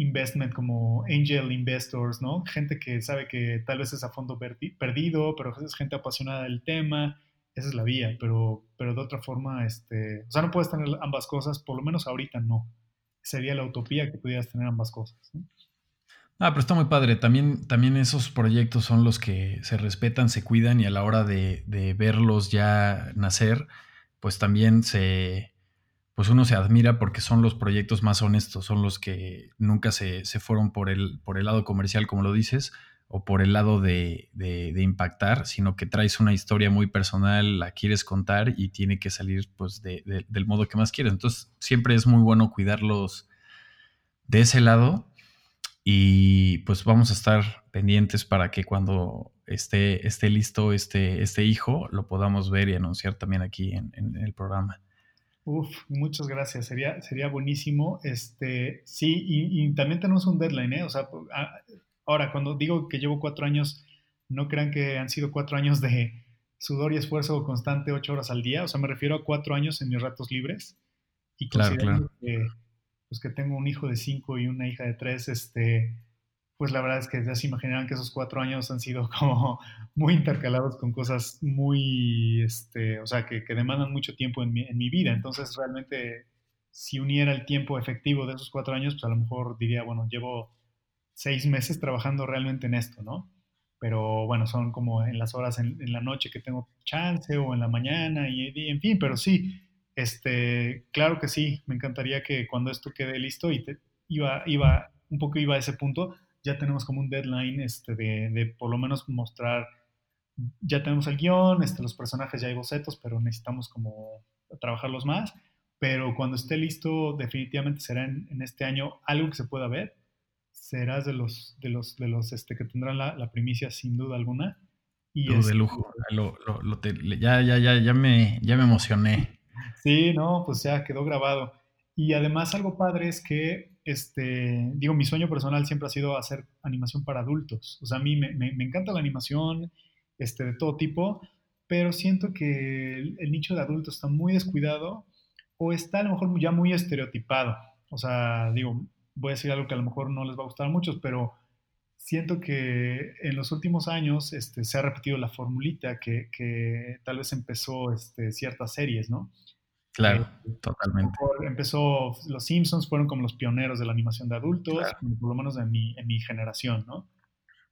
investment como angel investors, ¿no? Gente que sabe que tal vez es a fondo perdido, pero es gente apasionada del tema. Esa es la vía, pero, pero de otra forma, este, o sea, no puedes tener ambas cosas, por lo menos ahorita no. Sería la utopía que pudieras tener ambas cosas. Ah, pero está muy padre. También, también esos proyectos son los que se respetan, se cuidan y a la hora de, de verlos ya nacer, pues también se, pues uno se admira porque son los proyectos más honestos, son los que nunca se, fueron por el, por el lado comercial, como lo dices, o por el lado de, impactar, sino que traes una historia muy personal, la quieres contar y tiene que salir pues del modo que más quieres. Entonces siempre es muy bueno cuidarlos de ese lado y pues vamos a estar pendientes para que cuando esté, esté listo este, este hijo lo podamos ver y anunciar también aquí en el programa. Uf, muchas gracias, sería, sería buenísimo. Este, sí, y, también tenemos un deadline, ¿eh? O sea, ahora, cuando digo que llevo cuatro años, no crean que han sido cuatro años de sudor y esfuerzo constante ocho horas al día, o sea, me refiero a cuatro años en mis ratos libres. Y claro, claro. Que, pues que tengo un hijo de cinco y una hija de tres, este, pues la verdad es que ya se imaginarán que esos cuatro años han sido como muy intercalados con cosas muy, este, o sea, que, demandan mucho tiempo en mi, en mi, vida. Entonces, realmente, si uniera el tiempo efectivo de esos cuatro años, pues a lo mejor diría, bueno, llevo seis meses trabajando realmente en esto, ¿no? Pero bueno, son como en las horas en, la noche que tengo chance o en la mañana y, en fin, pero sí, este, claro que sí, me encantaría que cuando esto quede listo y te, iba, iba, un poco iba a ese punto, ya tenemos como un deadline este, de, por lo menos mostrar, ya tenemos el guion, este, los personajes ya hay bocetos, pero necesitamos como trabajarlos más. Pero cuando esté listo, definitivamente será en, este año algo que se pueda ver. Serás de los, de los, de los este, que tendrán la, primicia sin duda alguna. Y de este lujo. ya, ya, ya, ya, me, ya me emocioné. Sí, no, pues ya quedó grabado. Y además algo padre es que este, digo, mi sueño personal siempre ha sido hacer animación para adultos. O sea, a mí me, encanta la animación este, de todo tipo, pero siento que el, nicho de adultos está muy descuidado o está a lo mejor ya muy estereotipado. O sea, digo, voy a decir algo que a lo mejor no les va a gustar a muchos, pero siento que en los últimos años este, se ha repetido la formulita que, que tal vez empezó este, ciertas series, ¿no? Claro, eh, totalmente. Empezó, los Simpsons fueron como los pioneros de la animación de adultos, por lo menos en mi, en mi generación, ¿no?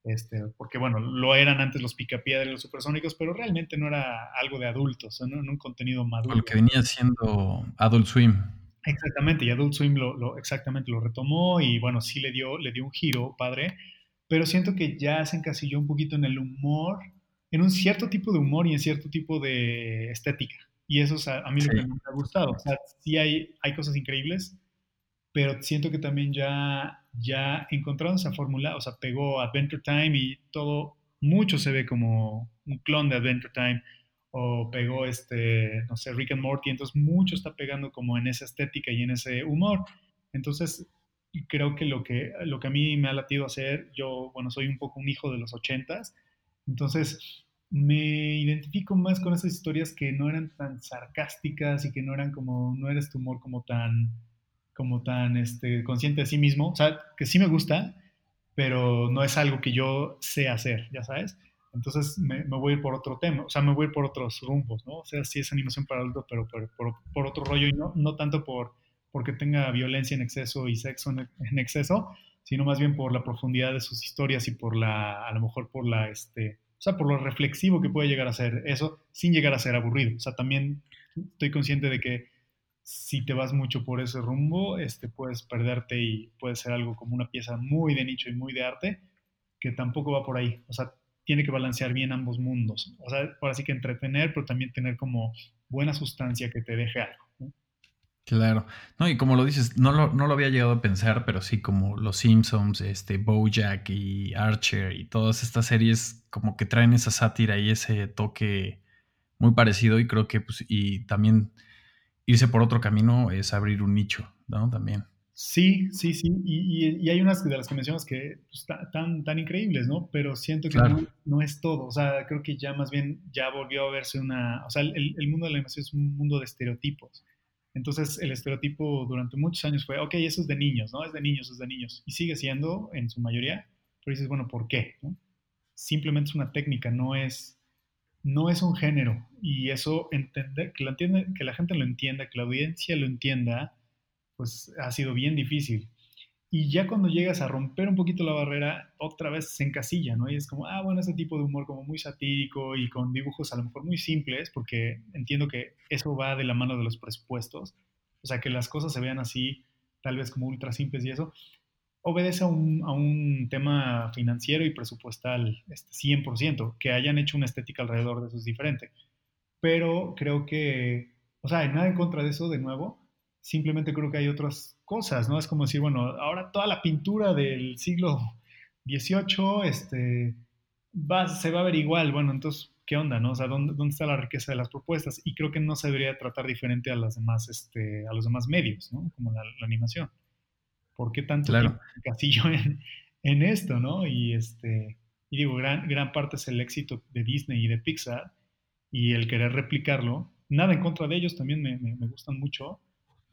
Este, porque bueno, lo eran antes los Picapiedra y los Supersónicos, pero realmente no era algo de adultos, ¿no? En un contenido maduro. Lo que venía siendo Adult Swim. Exactamente, y Adult Swim lo, lo, exactamente lo retomó y bueno, sí le dio, le dio un giro padre, pero siento que ya se encasilló un poquito en el humor, en un cierto tipo de humor y en cierto tipo de estética. Y eso es a, mí lo que me ha gustado. O sea, sí hay, hay cosas increíbles, pero siento que también ya, ya encontraron esa fórmula, o sea, pegó Adventure Time y todo, mucho se ve como un clon de Adventure Time, o pegó este, no sé, Rick and Morty, entonces mucho está pegando como en esa estética y en ese humor. Entonces, creo que lo que, lo que a mí me ha latido hacer, yo, bueno, soy un poco un hijo de los ochentas, entonces me identifico más con esas historias que no eran tan sarcásticas y que no eran como, no eres tu humor como tan, como tan este, consciente de sí mismo. O sea, que sí me gusta, pero no es algo que yo sé hacer, ya sabes. Entonces me, voy a ir por otro tema, o sea, me voy a ir por otros rumbos, ¿no? O sea, sí es animación para adultos, pero por, por, otro rollo y no, no tanto por porque tenga violencia en exceso y sexo en, en, exceso, sino más bien por la profundidad de sus historias y por la, a lo mejor por la, este, o sea, por lo reflexivo que puede llegar a ser eso, sin llegar a ser aburrido. O sea, también estoy consciente de que si te vas mucho por ese rumbo, este, puedes perderte y puede ser algo como una pieza muy de nicho y muy de arte, que tampoco va por ahí. O sea, tiene que balancear bien ambos mundos. O sea, por así que entretener, pero también tener como buena sustancia que te deje algo. Claro. No, y como lo dices, no lo, no lo había llegado a pensar, pero sí, como Los Simpsons, este, Bojack y Archer y todas estas series como que traen esa sátira y ese toque muy parecido y creo que pues, y también irse por otro camino es abrir un nicho, ¿no? También. Sí, sí, sí. Y, y, hay unas de las que mencionas que están pues, tan, tan increíbles, ¿no? Pero siento que no, no, es todo. O sea, creo que ya más bien ya volvió a verse una... O sea, el, el mundo de la animación es un mundo de estereotipos. Entonces el estereotipo durante muchos años fue, ok, eso es de niños, ¿no? Es de niños, es de niños. Y sigue siendo en su mayoría, pero dices, bueno, ¿por qué? Simplemente es una técnica, no es, no es un género. Y eso, entender, que entiende, que la gente lo entienda, que la audiencia lo entienda, pues ha sido bien difícil. Y ya cuando llegas a romper un poquito la barrera, otra vez se encasilla, ¿no? Y es como, ah, bueno, ese tipo de humor como muy satírico y con dibujos a lo mejor muy simples, porque entiendo que eso va de la mano de los presupuestos. O sea, que las cosas se vean así, tal vez como ultra simples y eso, obedece a un, a un tema financiero y presupuestal este, 100%. Que hayan hecho una estética alrededor de eso es diferente. Pero creo que, o sea, nada en contra de eso, de nuevo, simplemente creo que hay otras cosas, ¿no? Es como decir, bueno, ahora toda la pintura del siglo XVIII este, va, se va a ver igual, bueno, entonces, ¿qué onda, no? O sea, ¿dónde, ¿dónde, está la riqueza de las propuestas? Y creo que no se debería tratar diferente a, las demás, este, a los demás medios, ¿no? Como la, animación. ¿Por qué tanto claro. casillo en, en, esto, no? Y, este, y digo, gran, gran parte es el éxito de Disney y de Pixar y el querer replicarlo. Nada en contra de ellos, también me, me, me gustan mucho,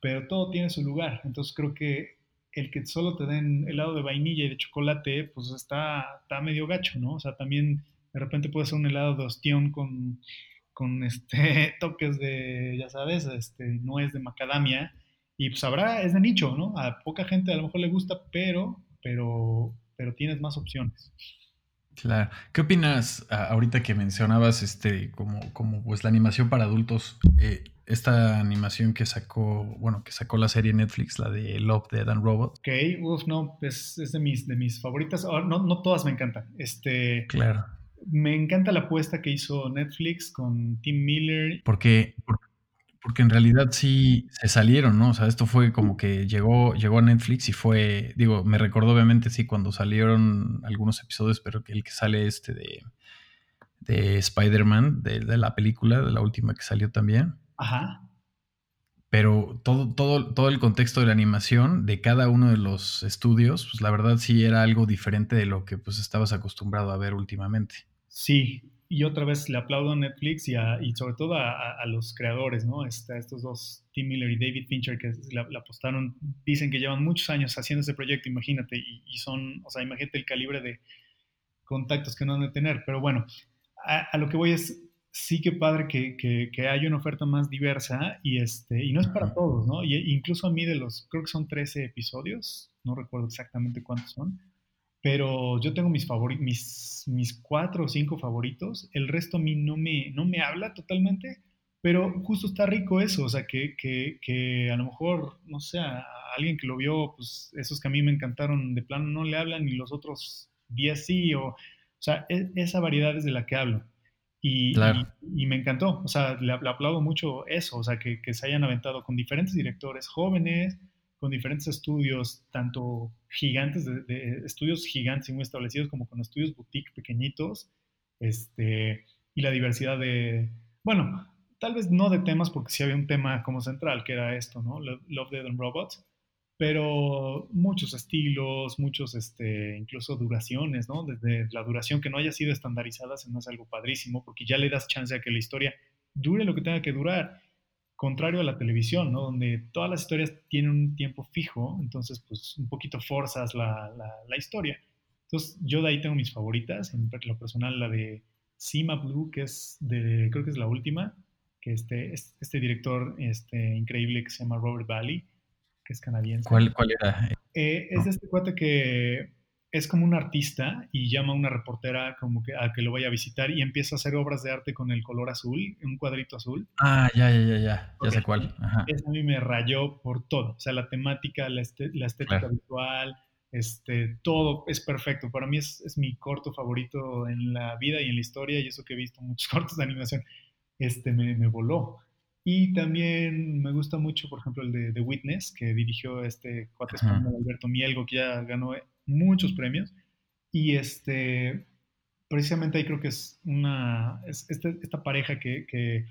pero todo tiene su lugar. Entonces creo que el que solo te den helado de vainilla y de chocolate, pues está, está medio gacho, ¿no? O sea, también de repente puede ser un helado de ostión con, con este, toques de, ya sabes, este, nuez de macadamia. Y pues habrá, es de nicho, ¿no? A poca gente a lo mejor le gusta, pero, pero, pero tienes más opciones. Claro. ¿Qué opinas ahorita que mencionabas este como, como pues la animación para adultos? Eh, esta animación que sacó, bueno, que sacó la serie Netflix, la de Love, Dead and Robot. Ok, uf, no, es, es de, mis, de mis favoritas. Oh, no, no todas me encantan. Este, claro. Me encanta la apuesta que hizo Netflix con Tim Miller. Porque, porque en realidad sí se salieron, ¿no? O sea, esto fue como que llegó, llegó a Netflix y fue, digo, me recordó obviamente sí cuando salieron algunos episodios, pero que el que sale este de, de Spider-Man, de, de la película, de la última que salió también Ajá. Pero todo, todo, todo el contexto de la animación de cada uno de los estudios, pues la verdad sí era algo diferente de lo que pues estabas acostumbrado a ver últimamente. Sí, y otra vez le aplaudo a Netflix y, y sobre todo a, los creadores, ¿no? Este, estos dos, Tim Miller y David Fincher, que la, apostaron, dicen que llevan muchos años haciendo ese proyecto, imagínate, y, son, o sea, imagínate el calibre de contactos que no han de tener. Pero bueno, a lo que voy es, sí que padre que, que, haya una oferta más diversa y, este, y no es para todos, ¿no? Y, incluso a mí de los, creo que son 13 episodios, no recuerdo exactamente cuántos son, pero yo tengo mis, favoritos, mis, mis cuatro o cinco favoritos, el resto a mí no me, no me habla totalmente, pero justo está rico eso, o sea, que, que, que a lo mejor, no sé, a alguien que lo vio, pues esos que a mí me encantaron de plano no le hablan y los otros 10 sí, o, o sea, e, esa variedad es de la que hablo. Y, y, me encantó, o sea, le, aplaudo mucho eso, o sea, que, que, se hayan aventado con diferentes directores jóvenes, con diferentes estudios, tanto gigantes, de, estudios gigantes y muy establecidos, como con estudios boutique pequeñitos, este, y la diversidad de, bueno, tal vez no de temas, porque sí había un tema como central, que era esto, ¿no? Love, Dead and Robots, pero muchos estilos, muchos, este, incluso duraciones, ¿no? Desde la duración que no haya sido estandarizada, se me hace algo padrísimo, porque ya le das chance a que la historia dure lo que tenga que durar, contrario a la televisión, ¿no? Donde todas las historias tienen un tiempo fijo, entonces, pues, un poquito forzas la, la, la historia. Entonces, yo de ahí tengo mis favoritas, en lo personal la de Cima Blue, que es de, creo que es la última, que este, este director este, increíble que se llama Robert Valley, que es canadiense. ¿Cuál, cuál era? Eh, es de este cuate que es como un artista y llama a una reportera como que a que lo vaya a visitar y empieza a hacer obras de arte con el color azul, un cuadrito azul. Ah, ya, ya, ya, ya, ya sé cuál. Eso a mí me rayó por todo, o sea, la temática, la, estética visual, este, todo es perfecto. Para mí es, es, mi corto favorito en la vida y en la historia y eso que he visto muchos cortos de animación, este, me, me voló. Y también me gusta mucho, por ejemplo, el de The Witness, que dirigió este cuate español Alberto Mielgo, que ya ganó muchos premios. Y este, precisamente ahí creo que es una, este, esta pareja que,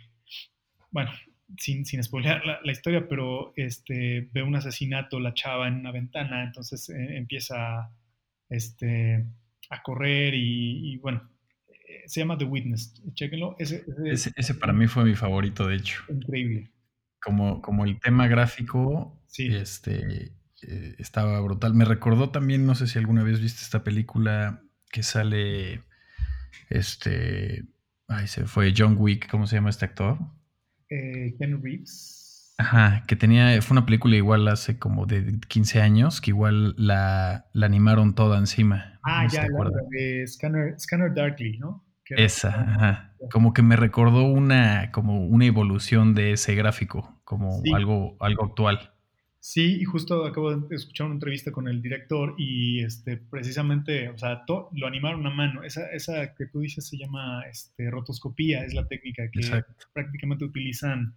bueno, sin, sin spoilear la, historia, pero este, ve un asesinato, la chava en una ventana, entonces eh, empieza este, a correr y, bueno, eh, se llama The Witness, chéquenlo. Ese, ese, para mí fue mi favorito, de hecho. Increíble. Como, como el tema gráfico, sí. este, eh, estaba brutal. Me recordó también, no sé si alguna vez viste esta película que sale, este, ay, se fue John Wick, ¿cómo se llama este actor? Eh, Ken Reeves. Ajá, que tenía, fue una película igual hace como de 15 años, que igual la, animaron toda encima. Ah, ya, la, de Scanner, Scanner Darkly, ¿no? Esa, ajá. Como que me recordó una, como una evolución de ese gráfico, como algo, algo actual. Sí, y justo acabo de escuchar una entrevista con el director y este, precisamente, o sea, lo animaron a mano. Esa, esa que tú dices se llama este, rotoscopía, es la técnica que prácticamente utilizan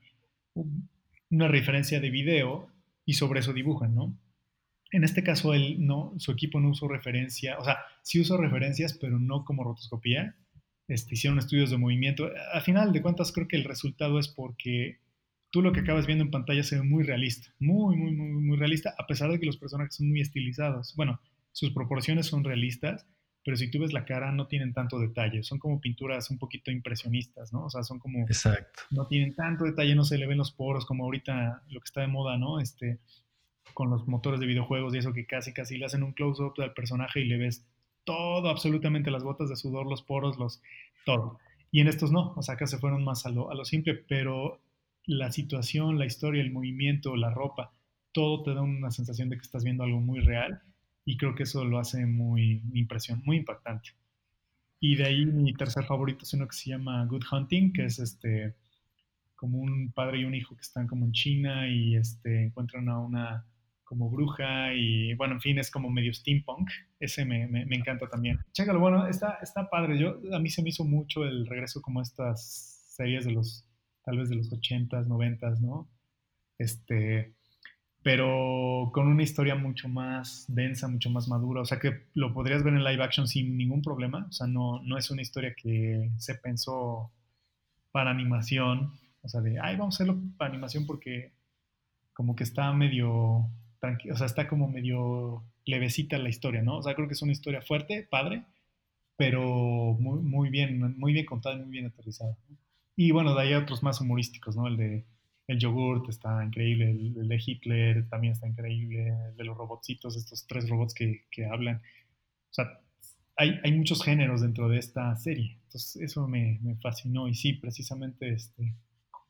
una referencia de video y sobre eso dibujan, ¿no? En este caso, él no, su equipo no usó referencia, o sea, sí usó referencias, pero no como rotoscopía. Este, hicieron estudios de movimiento. A final de cuentas, creo que el resultado es porque tú lo que acabas viendo en pantalla se ve muy realista, muy, muy, muy, muy realista, a pesar de que los personajes son muy estilizados. Bueno, sus proporciones son realistas, pero si tú ves la cara no tienen tanto detalle, son como pinturas un poquito impresionistas, ¿no? O sea, son como... Exacto. No tienen tanto detalle, no se le ven los poros como ahorita lo que está de moda, ¿no? Este, con los motores de videojuegos y eso que casi, casi le hacen un close-up al personaje y le ves todo, absolutamente las gotas de sudor, los poros, los... todo. Y en estos no, o sea, acá se fueron más a lo, a lo simple, pero la situación, la historia, el movimiento, la ropa, todo te da una sensación de que estás viendo algo muy real y creo que eso lo hace muy impresión, muy impactante. Y de ahí mi tercer favorito es uno que se llama Good Hunting, que es este como un padre y un hijo que están como en China y este encuentran a una como bruja y bueno, en fin, es como medio steampunk. Ese me, me, encanta también. Chécalo, bueno, está, está padre. Yo, a mí se me hizo mucho el regreso como estas series de los tal vez de los 80s, 90s, ¿no? Este, pero con una historia mucho más densa, mucho más madura, o sea que lo podrías ver en live action sin ningún problema, o sea, no, no es una historia que se pensó para animación, o sea, de, ay, vamos a hacerlo para animación porque como que está medio, tranquilo, o sea, está como medio levecita la historia, ¿no? O sea, creo que es una historia fuerte, padre, pero muy, muy bien, muy bien contada y muy bien aterrizada. ¿no? Y bueno, de ahí otros más humorísticos, ¿no? El de el yogurt está increíble, el, de Hitler también está increíble, el de los robotcitos, estos tres robots que, que hablan. O sea, hay, hay, muchos géneros dentro de esta serie. Entonces, eso me, me, fascinó. Y sí, precisamente este,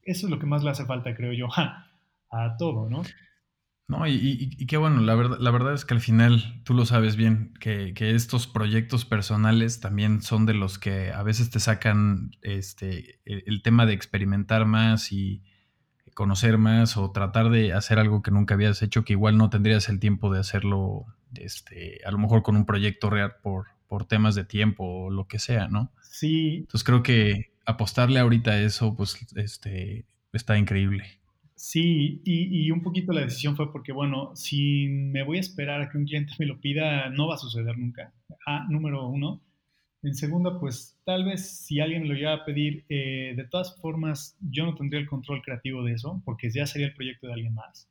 eso es lo que más le hace falta, creo yo, a, a todo, ¿no? No, y, qué bueno, la verdad, la verdad es que al final tú lo sabes bien, que, estos proyectos personales también son de los que a veces te sacan este, el, tema de experimentar más y conocer más o tratar de hacer algo que nunca habías hecho, que igual no tendrías el tiempo de hacerlo, este, a lo mejor con un proyecto real por, por temas de tiempo o lo que sea, ¿no? Sí. Entonces creo que apostarle ahorita a eso, pues, este, está increíble. Sí, y, un poquito la decisión fue porque, bueno, si me voy a esperar a que un cliente me lo pida, no va a suceder nunca. Ah, número uno. En segunda, pues tal vez si alguien me lo llega a pedir, eh, de todas formas, yo no tendría el control creativo de eso, porque ya sería el proyecto de alguien más.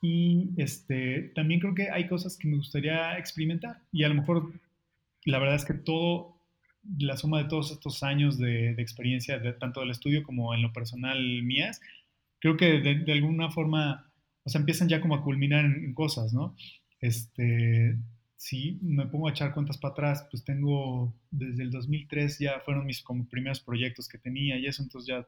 Y este, también creo que hay cosas que me gustaría experimentar. Y a lo mejor, la verdad es que todo, la suma de todos estos años de, experiencia, tanto del estudio como en lo personal mías, creo que de, alguna forma, o sea, empiezan ya como a culminar en, cosas, ¿no? Este, si me pongo a echar cuentas para atrás, pues tengo desde el 2003 ya fueron mis como primeros proyectos que tenía y eso, entonces ya,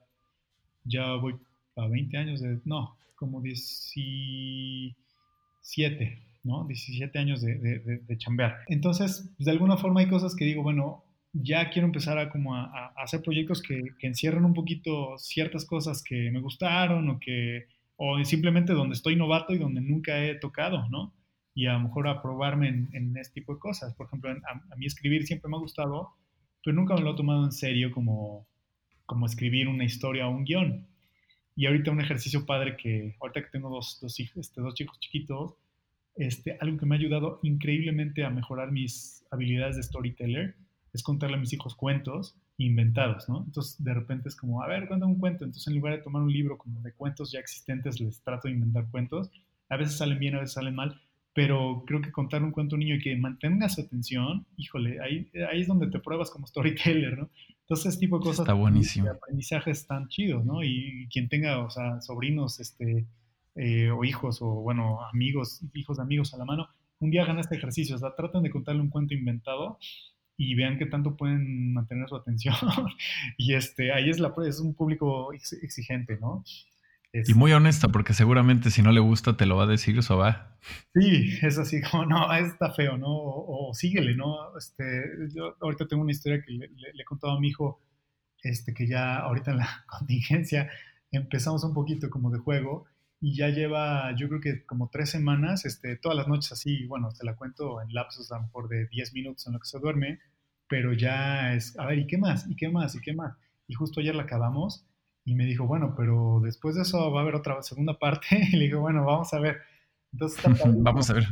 ya voy a 20 años de, no, como 17, ¿no? 17 años de, de, chambear. Entonces, pues, de alguna forma hay cosas que digo, bueno, ya quiero empezar a, como a, hacer proyectos que, que, encierren un poquito ciertas cosas que me gustaron o que, o simplemente donde estoy novato y donde nunca he tocado, ¿no? Y a lo mejor a probarme en, este tipo de cosas. Por ejemplo, a, mí escribir siempre me ha gustado, pero nunca me lo he tomado en serio como, como escribir una historia o un guion. Y ahorita un ejercicio padre que, ahorita que tengo dos, dos, este, dos chicos chiquitos, este, algo que me ha ayudado increíblemente a mejorar mis habilidades de storyteller es contarle a mis hijos cuentos inventados, ¿no? Entonces, de repente es como, a ver, cuéntame un cuento. Entonces, en lugar de tomar un libro como de cuentos ya existentes, les trato de inventar cuentos. A veces salen bien, a veces salen mal, pero creo que contar un cuento a un niño y que mantenga su atención, híjole, ahí, ahí es donde te pruebas como storyteller, ¿no? Entonces, ese tipo de cosas. Está buenísimo. De aprendizaje están chidos, ¿no? Y, quien tenga, o sea, sobrinos, este, eh, o hijos, o bueno, amigos, hijos de amigos a la mano, un día hagan este ejercicio, o sea, traten de contarle un cuento inventado y vean qué tanto pueden mantener su atención. y este, ahí es, la, es un público exigente, ¿no? y muy honesta, porque seguramente si no le gusta te lo va a decir o va. Sí, es así como, no, está feo, ¿no? O, síguele, ¿no? Este, yo ahorita tengo una historia que le, he contado a mi hijo, este, que ya ahorita en la contingencia empezamos un poquito como de juego y ya lleva, yo creo que como tres semanas, este, todas las noches así, bueno, te la cuento en lapsos a lo mejor de 10 minutos en lo que se duerme, pero ya es, a ver, ¿y qué más? ¿Y qué más? ¿Y qué más? Y justo ayer la acabamos y me dijo, bueno, pero después de eso va a haber otra segunda parte. Y le digo, bueno, vamos a ver. Entonces, vamos a ver.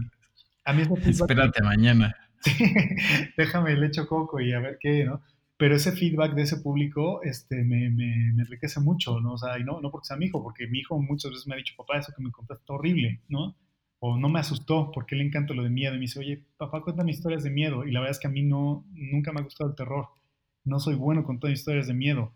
A mí Espérate mañana. déjame el hecho coco y a ver qué, ¿no? Pero ese feedback de ese público este, me, me, enriquece mucho, ¿no? O sea, y no, no porque sea mi hijo, porque mi hijo muchas veces me ha dicho, papá, eso que me contaste está horrible, ¿no? O no me asustó, porque le encanta lo de miedo. Y me dice, oye, papá, cuéntame historias de miedo. Y la verdad es que a mí no, nunca me ha gustado el terror. No soy bueno contando historias de miedo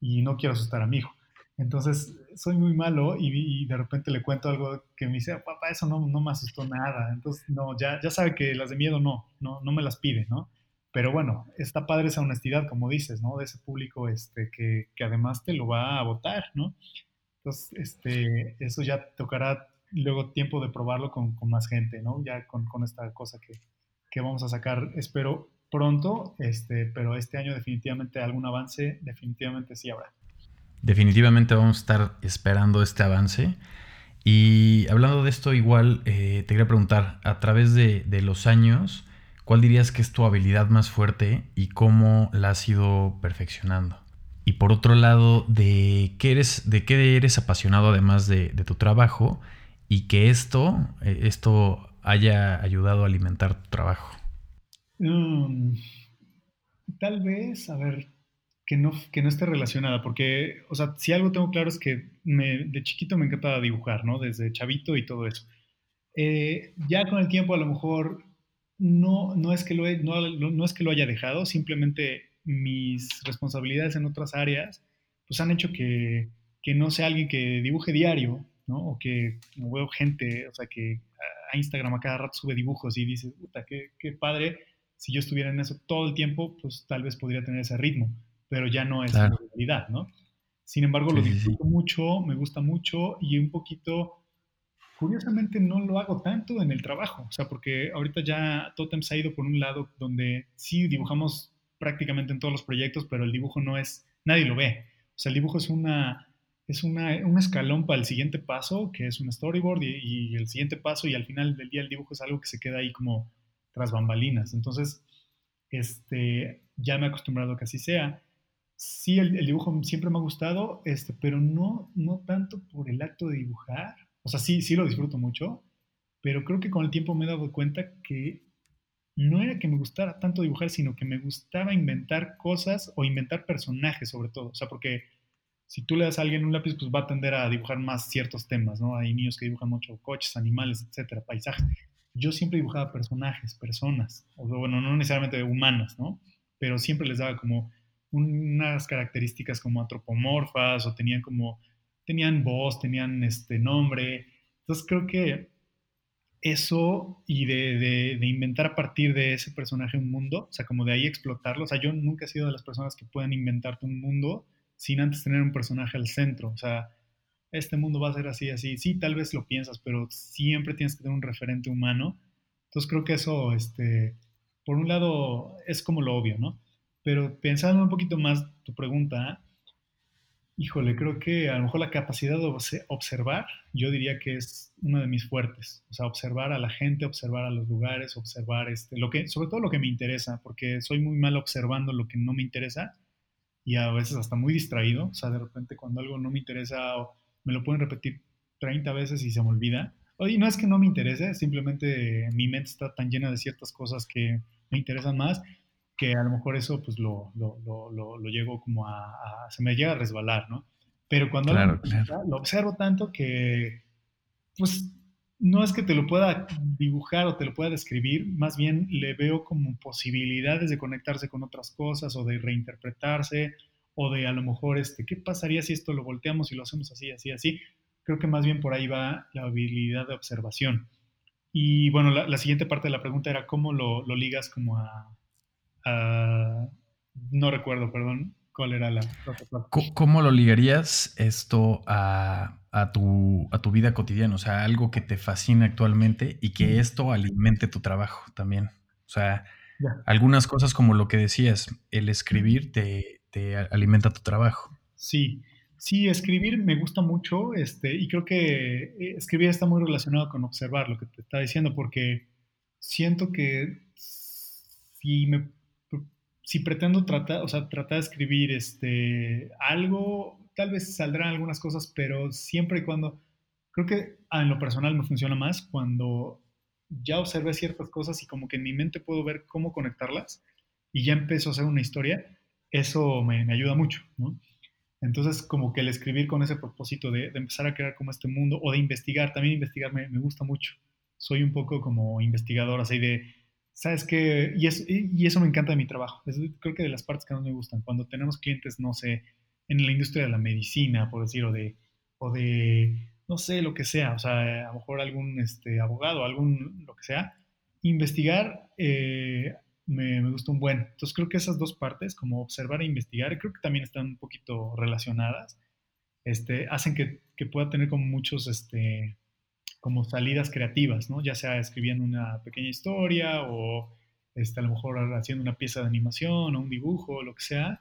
y no quiero asustar a mi hijo. Entonces, soy muy malo y, de repente le cuento algo que me dice, papá, eso no, no me asustó nada. Entonces, no, ya, ya sabe que las de miedo no, no, no me las pide, ¿no? Pero bueno, está padre esa honestidad, como dices, ¿no? De ese público este, que, que además te lo va a votar, ¿no? Entonces, este, eso ya tocará luego tiempo de probarlo con, con más gente, ¿no? Ya con, con esta cosa que, que, vamos a sacar, espero pronto, este, pero este año definitivamente algún avance, definitivamente sí habrá. Definitivamente vamos a estar esperando este avance. Y hablando de esto, igual eh, te quería preguntar, a través de, los años, ¿cuál dirías que es tu habilidad más fuerte y cómo la has ido perfeccionando? Y por otro lado, ¿de qué eres, de qué eres apasionado además de, tu trabajo y que esto, eh, esto haya ayudado a alimentar tu trabajo? Mm, tal vez, a ver, que no, que no esté relacionada, porque, o sea, si algo tengo claro es que de chiquito me encantaba dibujar, ¿no? Desde chavito y todo eso. Eh, ya con el tiempo a lo mejor no, no, es que lo no, no, es que lo haya dejado, simplemente mis responsabilidades en otras áreas pues han hecho que, que no sea alguien que dibuje diario, ¿no? O que como veo gente, o sea, que a Instagram a cada rato sube dibujos y dice, puta, qué, qué padre, si yo estuviera en eso todo el tiempo, pues tal vez podría tener ese ritmo pero ya no es la realidad, ¿no? Sin embargo, lo disfruto mucho, me gusta mucho y un poquito, curiosamente no lo hago tanto en el trabajo, o sea, porque ahorita ya Totem se ha ido por un lado donde sí dibujamos prácticamente en todos los proyectos, pero el dibujo no es, nadie lo ve. O sea, el dibujo es una, es una, un escalón para el siguiente paso, que es un storyboard, y, y, el siguiente paso, y al final del día el dibujo es algo que se queda ahí como tras bambalinas. Entonces, este, ya me he acostumbrado a que así sea sí, el, dibujo siempre me ha gustado, este, pero no, no tanto por el acto de dibujar. O sea, sí, sí lo disfruto mucho, pero creo que con el tiempo me he dado cuenta que no era que me gustara tanto dibujar, sino que me gustaba inventar cosas o inventar personajes sobre todo. O sea, porque si tú le das a alguien un lápiz, pues va a tender a dibujar más ciertos temas, ¿no? Hay niños que dibujan mucho coches, animales, etcétera, paisajes. Yo siempre dibujaba personajes, personas, o bueno, no necesariamente humanas, ¿no? Pero siempre les daba como unas características como antropomorfas o tenían como, tenían voz, tenían este nombre. Entonces creo que eso y de, de, inventar a partir de ese personaje un mundo, o sea, como de ahí explotarlo. O sea, yo nunca he sido de las personas que pueden inventarte un mundo sin antes tener un personaje al centro. O sea, este mundo va a ser así, así. Sí, tal vez lo piensas, pero siempre tienes que tener un referente humano. Entonces creo que eso, este, por un lado, es como lo obvio, ¿no? Pero pensando un poquito más tu pregunta, híjole, creo que a lo mejor la capacidad de observar, yo diría que es una de mis fuertes. O sea, observar a la gente, observar a los lugares, observar este, lo que, sobre todo lo que me interesa, porque soy muy mal observando lo que no me interesa y a veces hasta muy distraído. O sea, de repente cuando algo no me interesa, me lo pueden repetir 30 veces y se me olvida. Y no es que no me interese, simplemente mi mente está tan llena de ciertas cosas que me interesan más que a lo mejor eso pues lo, lo, lo, lo llego como a, se me llega a resbalar, ¿no? Pero cuando lo observo tanto que pues no es que te lo pueda dibujar o te lo pueda describir, más bien le veo como posibilidades de conectarse con otras cosas o de reinterpretarse o de a lo mejor, este, ¿qué pasaría si esto lo volteamos y lo hacemos así, así, así? Creo que más bien por ahí va la habilidad de observación. Y bueno, la, la siguiente parte de la pregunta era cómo lo, lo ligas como a, Ah, no recuerdo, perdón, cuál era la... ¿Cómo lo ligarías esto a, tu, a tu vida cotidiana? O sea, algo que te fascina actualmente y que esto alimente tu trabajo también. O sea, algunas cosas como lo que decías, el escribir te, te, alimenta tu trabajo. Sí, sí, escribir me gusta mucho este, y creo que eh, escribir está muy relacionado con observar lo que te está diciendo porque siento que si me si pretendo tratar, o sea, tratar de escribir este, algo, tal vez saldrán algunas cosas, pero siempre y cuando, creo que en lo personal me funciona más cuando ya observé ciertas cosas y como que en mi mente puedo ver cómo conectarlas y ya empiezo a hacer una historia, eso me, ayuda mucho, ¿no? Entonces, como que el escribir con ese propósito de, empezar a crear como este mundo o de investigar, también investigar me, me gusta mucho. Soy un poco como investigador, así de ¿Sabes qué? Y, y eso me encanta de mi trabajo. Es, creo que de las partes que más me gustan. Cuando tenemos clientes, no sé, en la industria de la medicina, por decir, o de, o de no sé, lo que sea. O sea, a lo mejor algún este, abogado, algún, lo que sea. Investigar eh, me, me, gusta un buen. Entonces creo que esas dos partes, como observar e investigar, creo que también están un poquito relacionadas. Este, hacen que, que pueda tener como muchos, este, como salidas creativas, ¿no? Ya sea escribiendo una pequeña historia o este, a lo mejor haciendo una pieza de animación o un dibujo o lo que sea,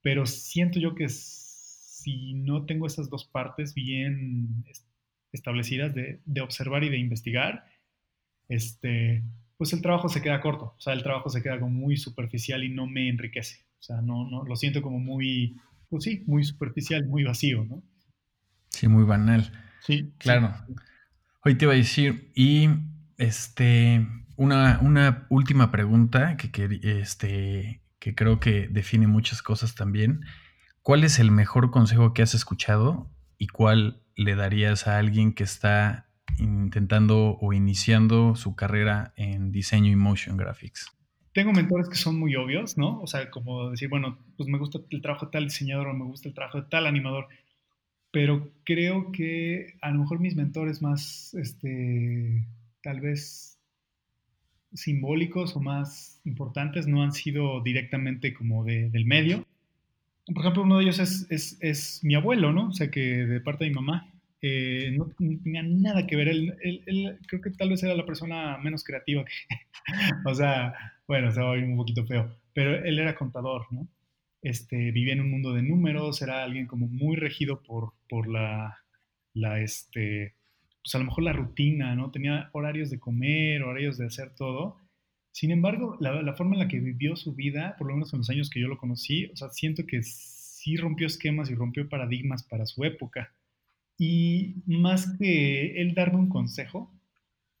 pero siento yo que si no tengo esas dos partes bien establecidas de, de observar y de investigar, este, pues el trabajo se queda corto, o sea, el trabajo se queda como muy superficial y no me enriquece, o sea, no, no, lo siento como muy, pues sí, muy superficial, muy vacío, ¿no? Sí, muy banal. Sí. Claro. Hoy te iba a decir, y este, una, una última pregunta que, que, este, que creo que define muchas cosas también. ¿Cuál es el mejor consejo que has escuchado y cuál le darías a alguien que está intentando o iniciando su carrera en diseño y motion graphics? Tengo mentores que son muy obvios, ¿no? O sea, como decir, bueno, pues me gusta el trabajo de tal diseñador o me gusta el trabajo de tal animador pero creo que a lo mejor mis mentores más, este, tal vez simbólicos o más importantes no han sido directamente como de, del medio. Por ejemplo, uno de ellos es, es, es, mi abuelo, ¿no? O sea, que de parte de mi mamá. Eh, no, tenía nada que ver. Él, él, creo que tal vez era la persona menos creativa que... o sea, bueno, se va a oír un poquito feo, pero él era contador, ¿no? este, vivía en un mundo de números, era alguien como muy regido por, por la, la, este, pues a lo mejor la rutina, ¿no? Tenía horarios de comer, horarios de hacer todo. Sin embargo, la, la, forma en la que vivió su vida, por lo menos en los años que yo lo conocí, o sea, siento que sí rompió esquemas y rompió paradigmas para su época. Y más que él darme un consejo,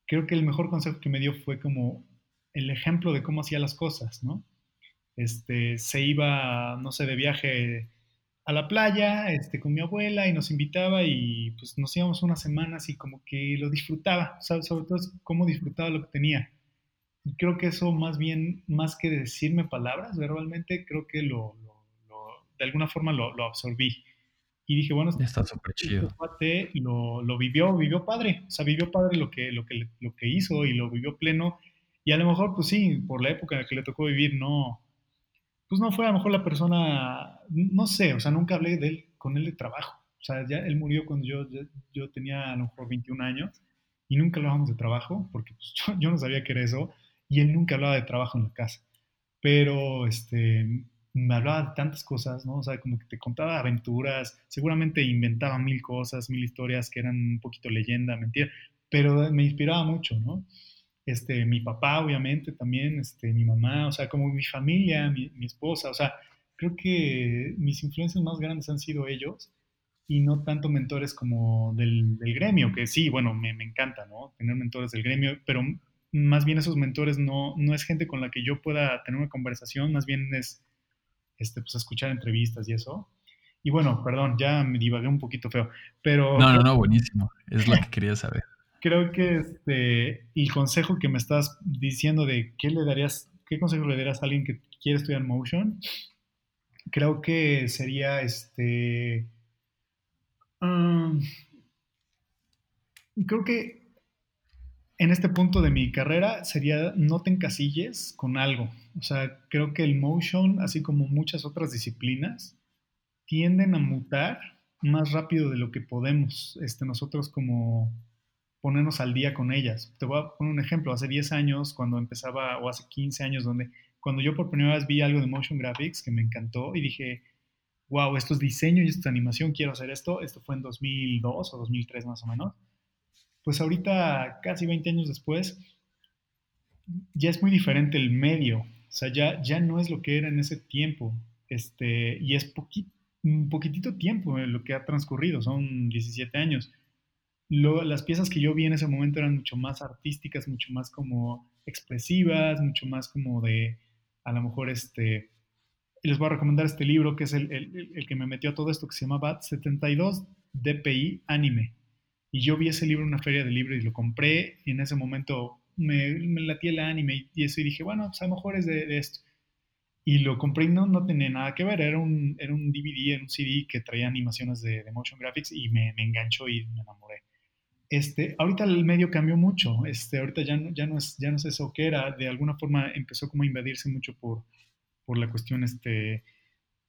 creo que el mejor consejo que me dio fue como el ejemplo de cómo hacía las cosas, ¿no? este, se iba, no sé, de viaje a la playa este, con mi abuela y nos invitaba y pues nos íbamos unas semanas y como que lo disfrutaba, sobre todo cómo disfrutaba lo que tenía. Y creo que eso más bien, más que decirme palabras verbalmente, creo que lo, lo, de alguna forma lo, lo, absorbí. Y dije, bueno, está súper este chido. cuate lo, lo, vivió, vivió padre, o sea, vivió padre lo que, lo, que, lo que hizo y lo vivió pleno. Y a lo mejor, pues sí, por la época en la que le tocó vivir, no, pues no fue a lo mejor la persona, no sé, o sea, nunca hablé de con él de trabajo. O sea, ya él murió cuando yo, yo, tenía a lo mejor 21 años y nunca hablábamos de trabajo, porque pues, yo, yo, no sabía que era eso, y él nunca hablaba de trabajo en la casa. Pero este, me hablaba de tantas cosas, ¿no? O sea, como que te contaba aventuras, seguramente inventaba mil cosas, mil historias que eran un poquito leyenda, mentira, pero me inspiraba mucho, ¿no? Este, mi papá, obviamente, también, este, mi mamá, o sea, como mi familia, mi, esposa, o sea, creo que mis influencias más grandes han sido ellos y no tanto mentores como del, del gremio, que sí, bueno, me, me, encanta, ¿no? Tener mentores del gremio, pero más bien esos mentores no, no es gente con la que yo pueda tener una conversación, más bien es este, pues, escuchar entrevistas y eso. Y bueno, perdón, ya me divagué un poquito feo, pero... No, no, no, buenísimo. Es lo que quería saber. Creo que este, el consejo que me estás diciendo de qué le darías, qué consejo le darías a alguien que quiere estudiar motion, creo que sería este... Um, creo que en este punto de mi carrera sería no te encasilles con algo. O sea, creo que el motion, así como muchas otras disciplinas, tienden a mutar más rápido de lo que podemos este, nosotros como ponernos al día con ellas. Te voy a poner un ejemplo. Hace 10 años, cuando empezaba, o hace 15 años, donde cuando yo por primera vez vi algo de motion graphics que me encantó y dije, wow, esto es diseño y esto es animación, quiero hacer esto. Esto fue en 2002 o 2003 más o menos pues ahorita, casi 20 años después, ya es muy diferente el medio. O sea, ya, ya no es lo que era en ese tiempo. Este, y es un poquitito tiempo en lo que ha transcurrido, son 17 años. Las piezas que yo vi en ese momento eran mucho más artísticas, mucho más como expresivas, mucho más como de, a lo mejor, este, les voy a recomendar este libro que es el, el que me metió a todo esto, que se llama 72 DPI Anime. Y yo vi ese libro en una feria de libros y lo compré y en ese momento me, me el anime y, eso y dije, bueno, pues a lo mejor es de, esto. Y lo compré y no, no tenía nada que ver, era un, era un DVD, era un CD que traía animaciones de, motion graphics y me, me, enganchó y me enamoré. Este, ahorita el medio cambió mucho, este, ahorita ya no, ya, no es, ya no es eso que era, de alguna forma empezó como a invadirse mucho por, por la cuestión este,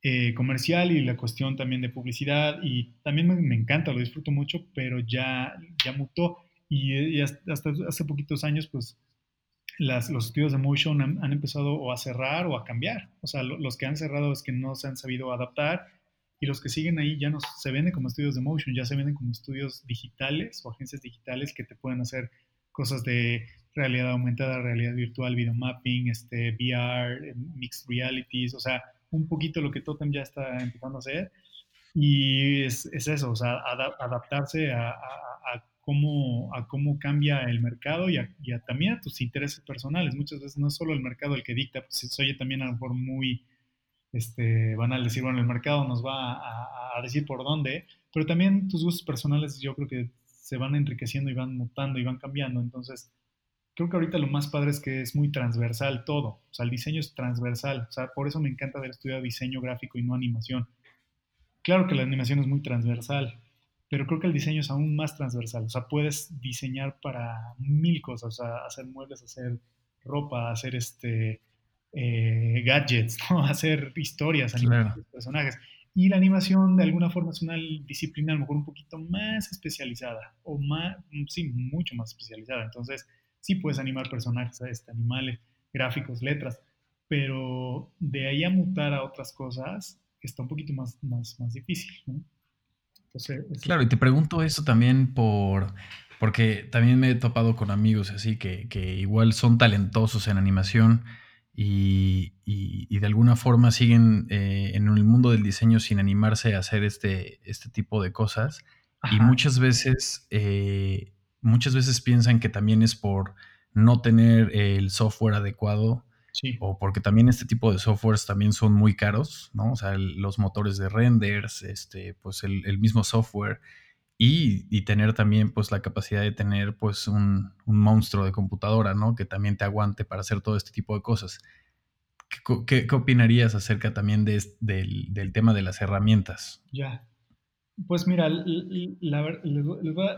eh, comercial y la cuestión también de publicidad y también me, encanta, lo disfruto mucho, pero ya, ya mutó y, hasta, hace poquitos años pues los estudios de motion han, empezado o a cerrar o a cambiar. O sea, los que han cerrado es que no se han sabido adaptar y los que siguen ahí ya no se venden como estudios de motion, ya se venden como estudios digitales o agencias digitales que te pueden hacer cosas de realidad aumentada, realidad virtual, video mapping, este, VR, mixed realities, o sea, un poquito lo que Totem ya está empezando a hacer. Y es, eso, o sea, adaptarse a, cómo, a cómo cambia el mercado y, también a tus intereses personales. Muchas veces no es solo el mercado el que dicta, pues se oye también a lo mejor muy este, banal decir, bueno, el mercado nos va a, a decir por dónde, pero también tus gustos personales yo creo que se van enriqueciendo y van mutando y van cambiando. Entonces, creo que ahorita lo más padre es que es muy transversal todo. O sea, el diseño es transversal. O sea, por eso me encanta haber estudiado diseño gráfico y no animación. Claro que la animación es muy transversal, pero creo que el diseño es aún más transversal. O sea, puedes diseñar para mil cosas. O sea, hacer muebles, hacer ropa, hacer este, eh, gadgets, ¿no? hacer historias, animar personajes. Y la animación de alguna forma es una disciplina a lo mejor un poquito más especializada o más, sí, mucho más especializada. Entonces, sí puedes animar personajes, este, animales, gráficos, letras, pero de ahí a mutar a otras cosas está un poquito más, más, más difícil. claro, y te pregunto eso también por, porque también me he topado con amigos así que, que igual son talentosos en animación y, y, de alguna forma siguen eh, en el mundo del diseño sin animarse a hacer este, este tipo de cosas. Y muchas veces eh, muchas veces piensan que también es por no tener el software adecuado o porque también este tipo de softwares también son muy caros, ¿no? O sea, los motores de renders, este, pues el, mismo software y, tener también pues la capacidad de tener pues un, monstruo de computadora, ¿no? Que también te aguante para hacer todo este tipo de cosas. ¿Qué, opinarías acerca también del, del, tema de las herramientas? Ya. Pues mira, la,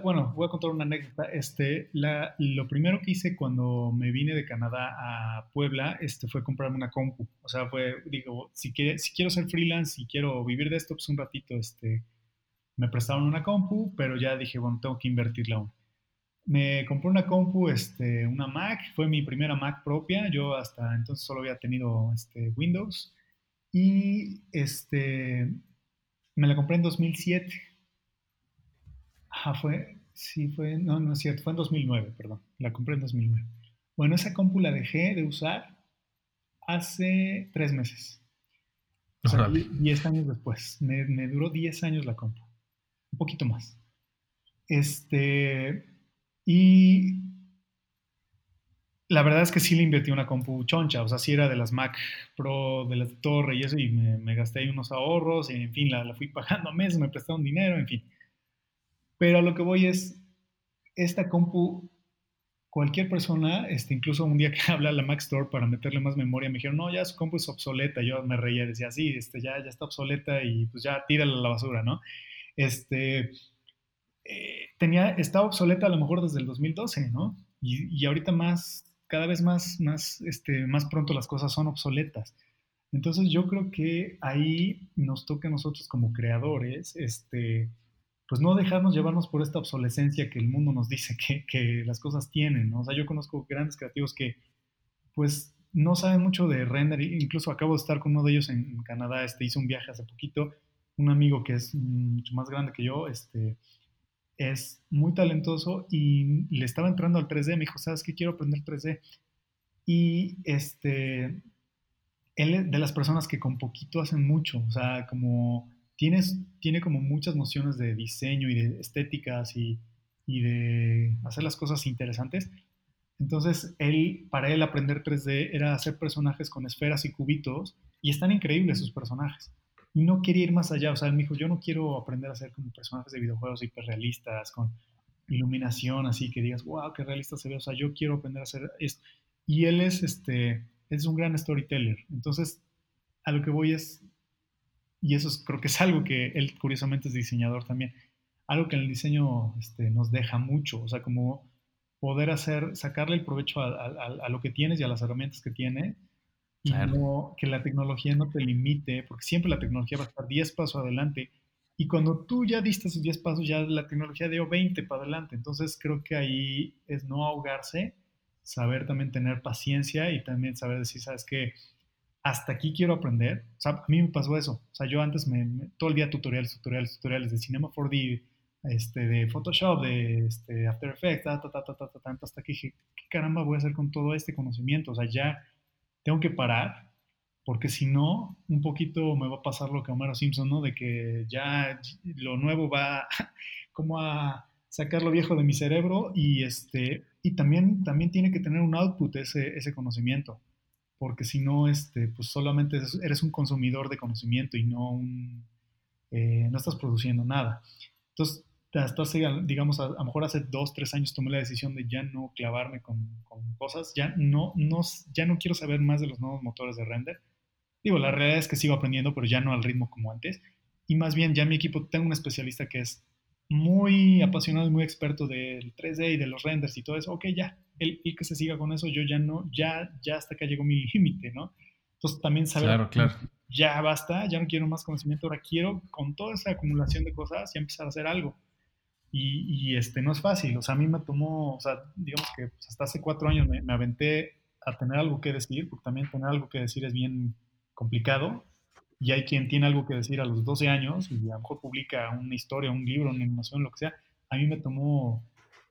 bueno, voy a contar una anécdota. Este, la, lo primero que hice cuando me vine de Canadá a Puebla, este, fue comprarme una compu. O sea, fue, digo, si, si quiero ser freelance y quiero vivir de esto, pues un ratito, este, me prestaron una compu, pero ya dije, bueno, tengo que invertirla aún. Me compré una compu, este, una Mac, fue mi primera Mac propia. Yo hasta entonces solo había tenido este, Windows. Y este, me la compré en 2007. Ajá, fue, sí, fue, no, no es cierto, fue en 2009, perdón. La compré en 2009. Bueno, esa compu la dejé de usar hace tres meses. O sea, 10 años después. Me, me, duró 10 años la compu. Un poquito más. Este, y la verdad es que sí le invertí una compu choncha, o sea, sí era de las Mac Pro, de las de torre y eso, y me, gasté ahí unos ahorros, y en fin, la, fui pagando a meses, me prestaron dinero, en fin. Pero a lo que voy es, esta compu, cualquier persona, este, incluso un día que habla la Mac Store para meterle más memoria, me dijeron, no, ya su compu es obsoleta. Yo me reía, decía, sí, este, ya, ya está obsoleta y pues ya tírala a la basura, ¿no? Este, eh, tenía, estaba obsoleta a lo mejor desde el 2012, ¿no? Y, ahorita más cada vez más, más, este, más pronto las cosas son obsoletas. Entonces yo creo que ahí nos toca a nosotros como creadores, este, pues no dejarnos llevarnos por esta obsolescencia que el mundo nos dice que, que las cosas tienen, ¿no? O sea, yo conozco grandes creativos que pues no saben mucho de render, incluso acabo de estar con uno de ellos en Canadá, este, hizo un viaje hace poquito, un amigo que es mucho más grande que yo, este, es muy talentoso y le estaba entrando al 3D. Me dijo, ¿sabes qué? Quiero aprender 3D. Y este, él es de las personas que con poquito hacen mucho. O sea, como tienes, tiene como muchas nociones de diseño y de estéticas y, y de hacer las cosas interesantes. Entonces, él, para él aprender 3D era hacer personajes con esferas y cubitos y están increíbles sus personajes y no quería ir más allá. O sea, él me dijo, yo no quiero aprender a hacer como personajes de videojuegos hiperrealistas, con iluminación, así que digas, wow, qué realista se ve. O sea, yo quiero aprender a hacer esto. Y él es, este, es un gran storyteller. Entonces, a lo que voy es, y eso creo que es algo que él curiosamente es diseñador también, algo que en el diseño este, nos deja mucho. O sea, como poder hacer, sacarle el provecho a, a lo que tienes y a las herramientas que tiene y no, que la tecnología no te limite, porque siempre la tecnología va a estar 10 pasos adelante. Y cuando tú ya diste esos 10 pasos, ya la tecnología dio 20 para adelante. Entonces creo que ahí es no ahogarse, saber también tener paciencia y también saber decir, ¿sabes qué? Hasta aquí quiero aprender. O sea, a mí me pasó eso. O sea, yo antes me, todo el día tutoriales, tutoriales, tutoriales de Cinema 4D, este, de Photoshop, de este, After Effects, ta, ta, ta, ta, ta, ta, hasta que dije, ¿qué caramba voy a hacer con todo este conocimiento? O sea, ya tengo que parar, porque si no, un poquito me va a pasar lo que Homero Simpson, ¿no? De que ya lo nuevo va como a sacar lo viejo de mi cerebro y, este, y también, también tiene que tener un output ese, ese conocimiento, porque si no, este, pues solamente eres un consumidor de conocimiento y no un, eh, no estás produciendo nada. Entonces, hasta digamos, a, lo mejor hace dos, tres años tomé la decisión de ya no clavarme con, cosas, ya no, no, ya no quiero saber más de los nuevos motores de render. Digo, la realidad es que sigo aprendiendo, pero ya no al ritmo como antes. Y más bien, ya mi equipo, tengo un especialista que es muy apasionado y muy experto del 3D y de los renders y todo eso. Ok, ya, él, que se siga con eso, yo ya no, ya, ya hasta acá llegó mi límite, ¿no? Entonces también saber, claro, claro. ya basta, ya no quiero más conocimiento, ahora quiero con toda esa acumulación de cosas ya empezar a hacer algo. Y, este, no es fácil, o sea, a mí me tomó, o sea, digamos que pues, hasta hace cuatro años me, aventé a tener algo que decir, porque también tener algo que decir es bien complicado, y hay quien tiene algo que decir a los 12 años y a lo mejor publica una historia, un libro, una animación, lo que sea. A mí me tomó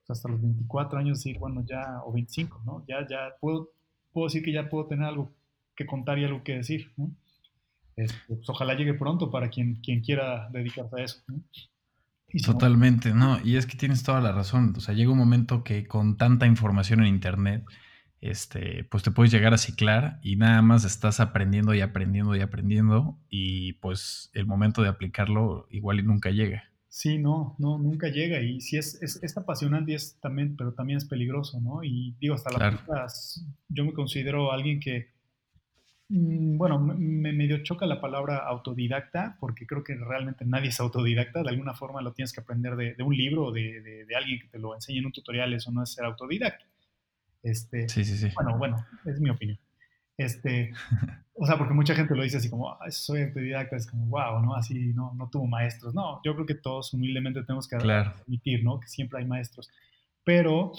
pues, hasta los 24 años decir, bueno, ya, o 25, ¿no? Ya, ya puedo, puedo decir que ya puedo tener algo que contar y algo que decir. Este, pues, ojalá llegue pronto para quien, quien quiera dedicarse a eso, ¿no? Totalmente, no, y es que tienes toda la razón. O sea, llega un momento que con tanta información en internet, este, pues te puedes llegar a ciclar y nada más estás aprendiendo y aprendiendo y aprendiendo y pues el momento de aplicarlo igual y nunca llega. Sí, no, no, nunca llega y sí es, es, apasionante y es también, pero también es peligroso, ¿no? Y digo, hasta la yo me considero alguien que bueno, me medio choca la palabra autodidacta porque creo que realmente nadie es autodidacta. De alguna forma lo tienes que aprender de, un libro o de, alguien que te lo enseñe en un tutorial. Eso no es ser autodidacta. Este, sí, sí, sí. Bueno, bueno, es mi opinión. Este, o sea, porque mucha gente lo dice así como, soy autodidacta, es como, wow, ¿no? Así no, no tuvo maestros. No, yo creo que todos humildemente tenemos que admitir, ¿no? Que siempre hay maestros. Pero,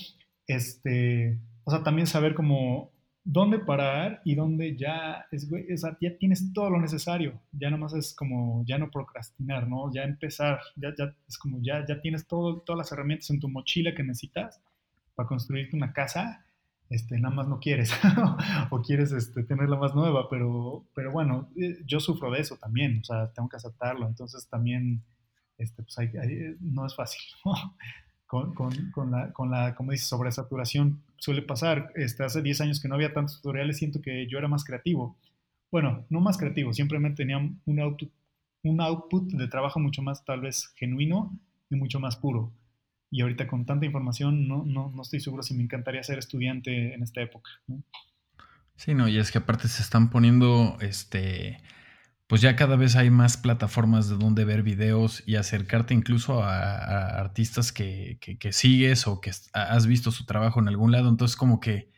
este, o sea, también saber como dónde parar y dónde ya, es, o sea, ya tienes todo lo necesario. Ya nomás es como, ya no procrastinar, ¿no? Ya empezar, ya, ya es como, ya, ya tienes todo, todas las herramientas en tu mochila que necesitas para construirte una casa este, nada más no quieres o quieres este, tenerla más nueva, pero, pero bueno, eh, yo sufro de eso también, o sea, tengo que aceptarlo, entonces también, este, pues no es fácil, con, con, con, la, con la, como dices, sobresaturación suele pasar, este, hace 10 años que no había tantos tutoriales, siento que yo era más creativo, bueno, no más creativo, simplemente tenía un output, un output de trabajo mucho más tal vez genuino y mucho más puro. Y ahorita con tanta información no, no, no, estoy seguro si me encantaría ser estudiante en esta época. Sí, no, y es que aparte se están poniendo, este, pues ya cada vez hay más plataformas de donde ver videos y acercarte incluso a, artistas que, sigues o que has visto su trabajo en algún lado, entonces como que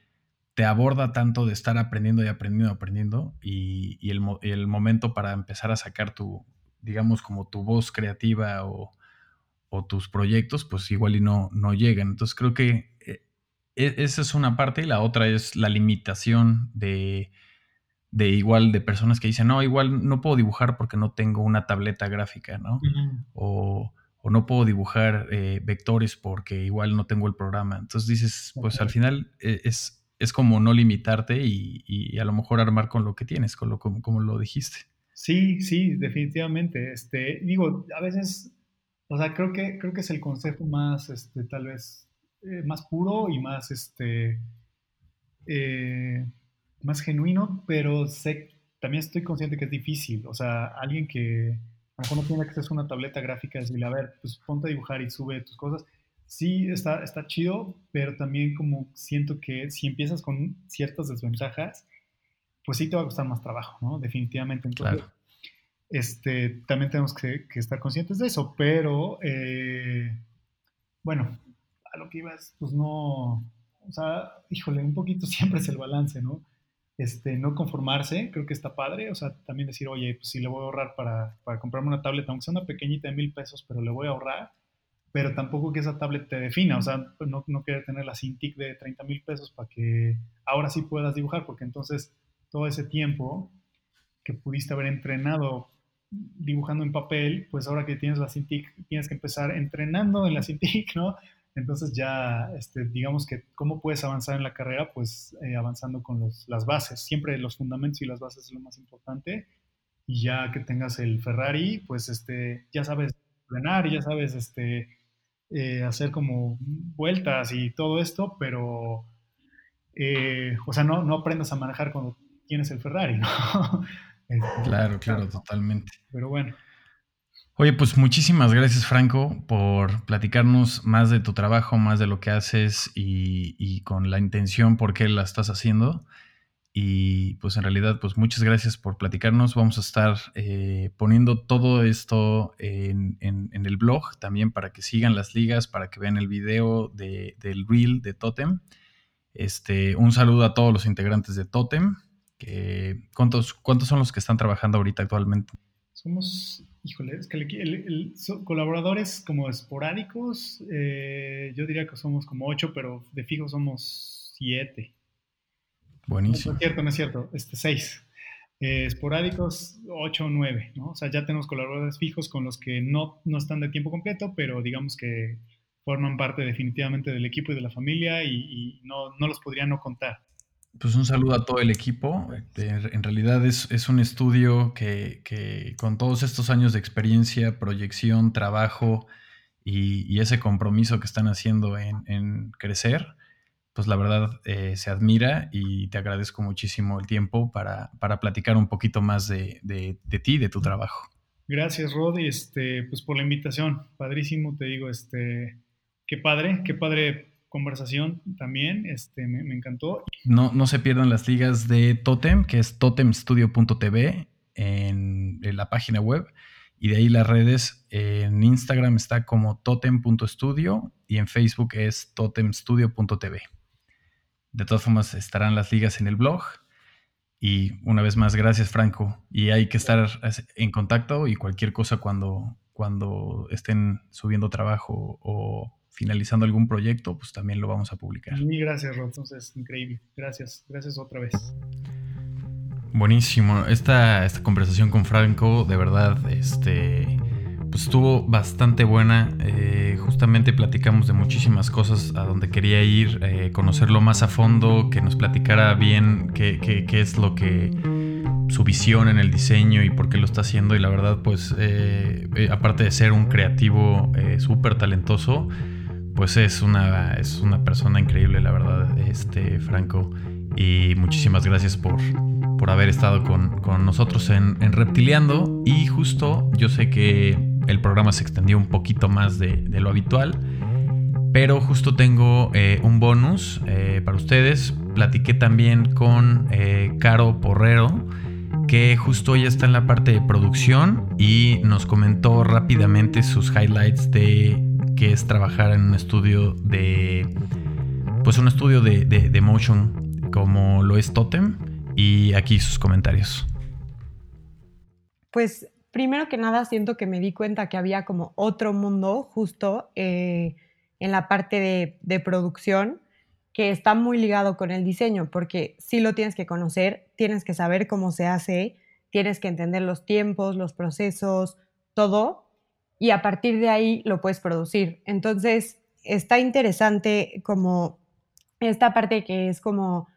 te aborda tanto de estar aprendiendo y aprendiendo y aprendiendo y, el momento para empezar a sacar tu, digamos, como tu voz creativa o o tus proyectos, pues igual y no, no llegan. Entonces creo que eh, e, esa es una parte y la otra es la limitación de, de igual de personas que dicen, no, igual no puedo dibujar porque no tengo una tableta gráfica, ¿no? o, no puedo dibujar eh, vectores porque igual no tengo el programa. Entonces dices, pues al final eh, es, es como no limitarte y, a lo mejor armar con lo que tienes, con lo como, como lo dijiste. Sí, sí, definitivamente. Este, digo, a veces o sea, creo que, creo que es el consejo más, este, tal vez, eh, más puro y más, este, eh, más genuino, pero sé, también estoy consciente que es difícil. O sea, alguien que a lo mejor no tiene acceso a una tableta gráfica, decirle, a ver, pues ponte a dibujar y sube tus cosas. Sí, está, está chido, pero también como siento que si empiezas con ciertas desventajas, pues sí te va a costar más trabajo, ¿no? Definitivamente. Entonces, claro este, también tenemos que, estar conscientes de eso, pero eh, bueno, a lo que ibas, pues no, o sea, híjole, un poquito siempre es el balance, ¿no? Este, no conformarse, creo que está padre, o sea, también decir, oye, pues si le voy a ahorrar para, para comprarme una tablet, aunque sea una pequeñita de mil pesos, pero le voy a ahorrar, pero tampoco que esa tablet te defina, o sea, no, no querer tener la Cintiq de 30 mil pesos para que ahora sí puedas dibujar, porque entonces todo ese tiempo que pudiste haber entrenado dibujando en papel, pues ahora que tienes la Cintiq, tienes que empezar entrenando en la Cintiq, ¿no? Entonces ya, este, digamos que cómo puedes avanzar en la carrera, pues eh, avanzando con los, las bases. Siempre los fundamentos y las bases es lo más importante. Y ya que tengas el Ferrari, pues este, ya sabes frenar ya sabes este, eh, hacer como vueltas y todo esto, pero, eh, o sea, no, no aprendas a manejar cuando tienes el Ferrari, ¿no? Claro, claro, totalmente. Pero bueno. Oye, pues muchísimas gracias, Franco, por platicarnos más de tu trabajo, más de lo que haces y, con la intención por qué la estás haciendo. Y pues en realidad, pues muchas gracias por platicarnos. Vamos a estar eh, poniendo todo esto en, el blog también para que sigan las ligas, para que vean el video del reel de Totem. Este, un saludo a todos los integrantes de Totem ¿cuántos, ¿Cuántos son los que están trabajando ahorita actualmente? Somos, híjole, es que colaboradores como esporádicos, eh, yo diría que somos como ocho, pero de fijo somos siete. Buenísimo. No, es cierto, no es cierto, este, seis. Eh, esporádicos, ocho o nueve, ¿no? O sea, ya tenemos colaboradores fijos con los que no, no están de tiempo completo, pero digamos que forman parte definitivamente del equipo y de la familia y, y no, no los podría no contar. Pues un saludo a todo el equipo. En realidad es, un estudio que, con todos estos años de experiencia, proyección, trabajo y, ese compromiso que están haciendo en, crecer, pues la verdad eh, se admira y te agradezco muchísimo el tiempo para, platicar un poquito más de, de, de ti, de tu trabajo. Gracias, Rod, este, pues por la invitación. Padrísimo, te digo, este, qué padre, qué padre conversación también, este, me, encantó. No, no se pierdan las ligas de Totem, que es totemstudio.tv en, en la página web. Y de ahí las redes, en Instagram está como totem.studio y en Facebook es totemstudio.tv. De todas formas, estarán las ligas en el blog. Y una vez más, gracias Franco. Y hay que estar en contacto y cualquier cosa cuando, cuando estén subiendo trabajo o finalizando algún proyecto, pues también lo vamos a publicar. Mil gracias, Rod. Entonces, increíble. Gracias, gracias otra vez. Buenísimo. Esta, esta conversación con Franco, de verdad, este, pues estuvo bastante buena. Eh, justamente platicamos de muchísimas cosas a donde quería ir, eh, conocerlo más a fondo, que nos platicara bien qué, qué, es lo que su visión en el diseño y por qué lo está haciendo. Y la verdad, pues, eh, aparte de ser un creativo súper talentoso, pues es una, es una persona increíble, la verdad, este Franco. Y muchísimas gracias por, por haber estado con, nosotros en, en, Reptiliando. Y justo yo sé que el programa se extendió un poquito más de, lo habitual. Pero justo tengo eh, un bonus eh, para ustedes. Platiqué también con eh, Caro Porrero, que justo ella está en la parte de producción y nos comentó rápidamente sus highlights de qué es trabajar en un estudio de, pues un estudio de, de motion como lo es Totem y aquí sus comentarios. Pues primero que nada siento que me di cuenta que había como otro mundo justo eh, en la parte de, producción que está muy ligado con el diseño, porque si lo tienes que conocer, tienes que saber cómo se hace, tienes que entender los tiempos, los procesos, todo, y a partir de ahí lo puedes producir. Entonces, está interesante como esta parte que es como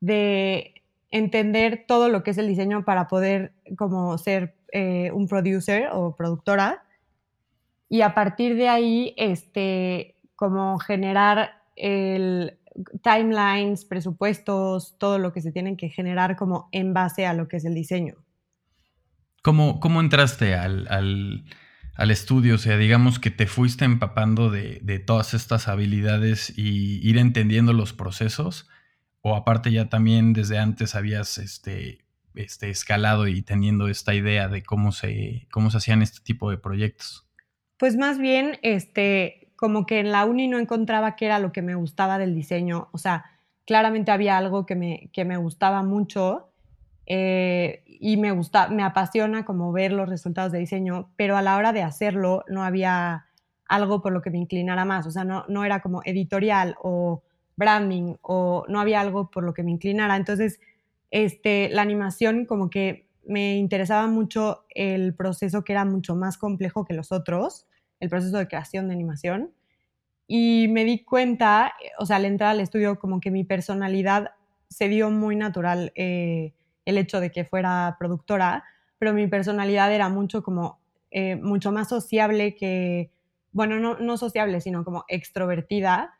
de entender todo lo que es el diseño para poder como ser eh, un producer o productora y a partir de ahí este como generar el timelines, presupuestos, todo lo que se tienen que generar como en base a lo que es el diseño. ¿Cómo, cómo entraste al, al, estudio? O sea, digamos que te fuiste empapando de, de todas estas habilidades y ir entendiendo los procesos o aparte ya también desde antes habías este, este, escalado y teniendo esta idea de cómo se, cómo se hacían este tipo de proyectos? Pues más bien, este, como que en la uni no encontraba qué era lo que me gustaba del diseño. O sea, claramente había algo que me, que me gustaba mucho eh, y me, gusta, me apasiona como ver los resultados de diseño, pero a la hora de hacerlo no había algo por lo que me inclinara más. O sea, no, no era como editorial o branding o no había algo por lo que me inclinara. Entonces, este, la animación como que me interesaba mucho el proceso que era mucho más complejo que los otros, el proceso de creación de animación. Y me di cuenta, o sea, al entrar al estudio, como que mi personalidad se dio muy natural eh, el hecho de que fuera productora, pero mi personalidad era mucho como, eh, mucho más sociable que, bueno, no, no sociable, sino como extrovertida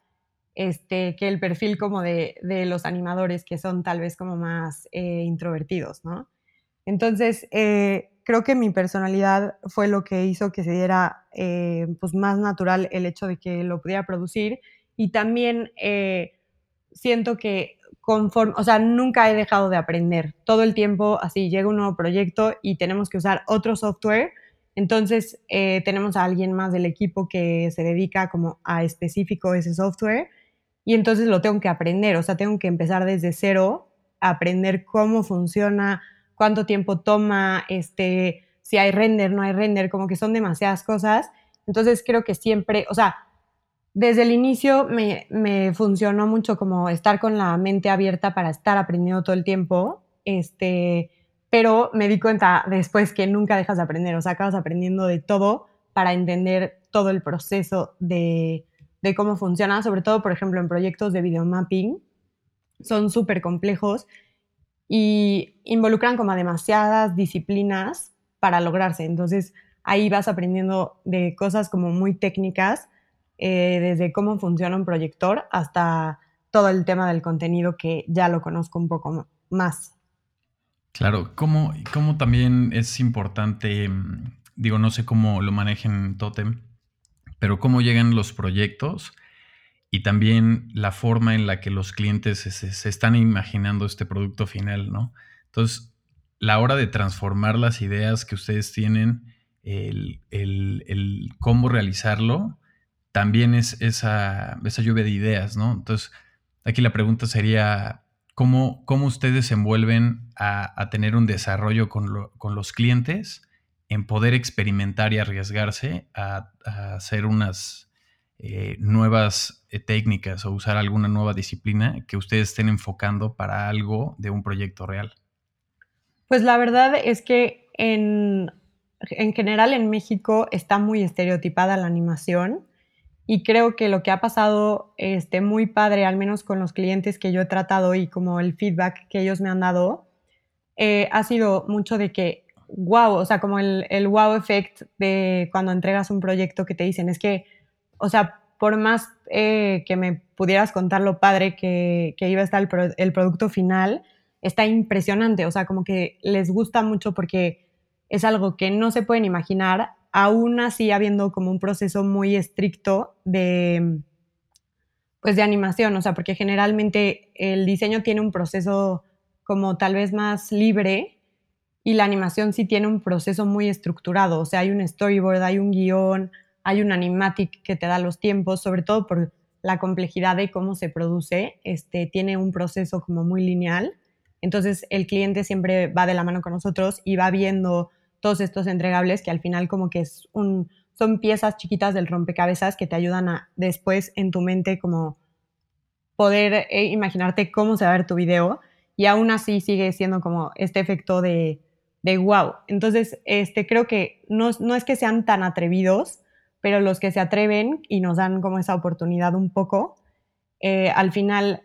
este, que el perfil como de, los animadores que son tal vez como más eh, introvertidos, ¿no? Entonces, eh, creo que mi personalidad fue lo que hizo que se diera pues más natural el hecho de que lo pudiera producir y también siento que conforme, o sea, nunca he dejado de aprender. Todo el tiempo, así, llega un nuevo proyecto y tenemos que usar otro software. Entonces, tenemos a alguien más del equipo que se dedica como a específico ese software y entonces lo tengo que aprender, o sea, tengo que empezar desde cero a aprender cómo funciona, cuánto tiempo toma, este, si hay render, no hay render, como que son demasiadas cosas. Entonces creo que siempre, o sea, desde el inicio me, funcionó mucho como estar con la mente abierta para estar aprendiendo todo el tiempo, este, pero me di cuenta después que nunca dejas de aprender, o sea, acabas aprendiendo de todo para entender todo el proceso de, cómo funciona, sobre todo, por ejemplo, en proyectos de videomapping. Son súper complejos y involucran como demasiadas disciplinas para lograrse. Entonces, ahí vas aprendiendo de cosas como muy técnicas, eh, desde cómo funciona un proyector hasta todo el tema del contenido que ya lo conozco un poco más. Claro, ¿cómo, cómo también es importante, mm, digo, no sé cómo lo manejen Totem, pero cómo llegan los proyectos y también la forma en la que los clientes se, están imaginando este producto final, ¿no? Entonces, la hora de transformar las ideas que ustedes tienen, el, cómo realizarlo, también es esa, lluvia de ideas, ¿no? Entonces, aquí la pregunta sería, ¿cómo, cómo ustedes se envuelven a, tener un desarrollo con, los clientes en poder experimentar y arriesgarse a hacer unas eh, nuevas eh, técnicas o usar alguna nueva disciplina que ustedes estén enfocando para algo de un proyecto real? Pues la verdad es que en, general en México está muy estereotipada la animación y creo que lo que ha pasado este, muy padre, al menos con los clientes que yo he tratado y como el feedback que ellos me han dado, eh, ha sido mucho de que, wow, o sea, como el, el wow effect de cuando entregas un proyecto que te dicen, es que o sea, por más eh, que me pudieras contar lo padre que, iba a estar el, producto final, está impresionante, o sea, como que les gusta mucho porque es algo que no se pueden imaginar, aún así habiendo como un proceso muy estricto de, pues de animación, o sea, porque generalmente el diseño tiene un proceso como tal vez más libre y la animación sí tiene un proceso muy estructurado, o sea, hay un storyboard, hay un guion, hay un animatic que te da los tiempos, sobre todo por la complejidad de cómo se produce, este, tiene un proceso como muy lineal. Entonces el cliente siempre va de la mano con nosotros y va viendo todos estos entregables que al final como que es un, son piezas chiquitas del rompecabezas que te ayudan a después en tu mente como poder eh, imaginarte cómo se va a ver tu video y aún así sigue siendo como este efecto de, wow. Entonces, este, creo que no, no es que sean tan atrevidos, pero los que se atreven y nos dan como esa oportunidad un poco, eh, al final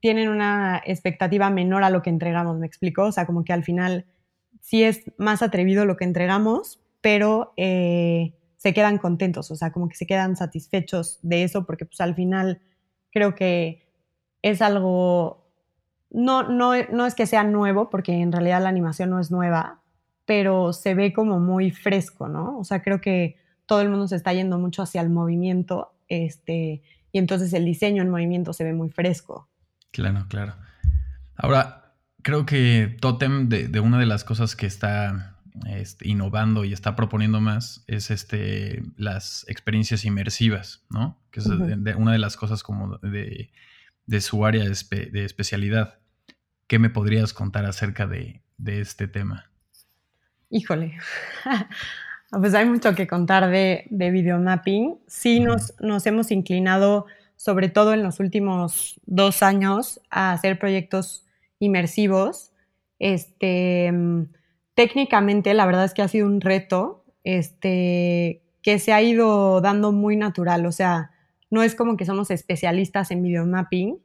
tienen una expectativa menor a lo que entregamos, ¿me explico? O sea, como que al final sí es más atrevido lo que entregamos, pero eh, se quedan contentos, o sea, como que se quedan satisfechos de eso, porque pues al final creo que es algo, no, no, no es que sea nuevo, porque en realidad la animación no es nueva, pero se ve como muy fresco, ¿no? O sea, creo que todo el mundo se está yendo mucho hacia el movimiento, este, y entonces el diseño en movimiento se ve muy fresco. Claro, claro. Ahora, creo que Totem, de, una de las cosas que está este, innovando y está proponiendo más, es este, las experiencias inmersivas, ¿no? Que es una de las cosas como de, su área de, especialidad. ¿Qué me podrías contar acerca de, de este tema? Híjole. Pues hay mucho que contar de, de videomapping. Sí nos, nos hemos inclinado, sobre todo en los últimos dos años, a hacer proyectos inmersivos. Este, técnicamente, la verdad es que ha sido un reto este, que se ha ido dando muy natural. O sea, no es como que somos especialistas en videomapping,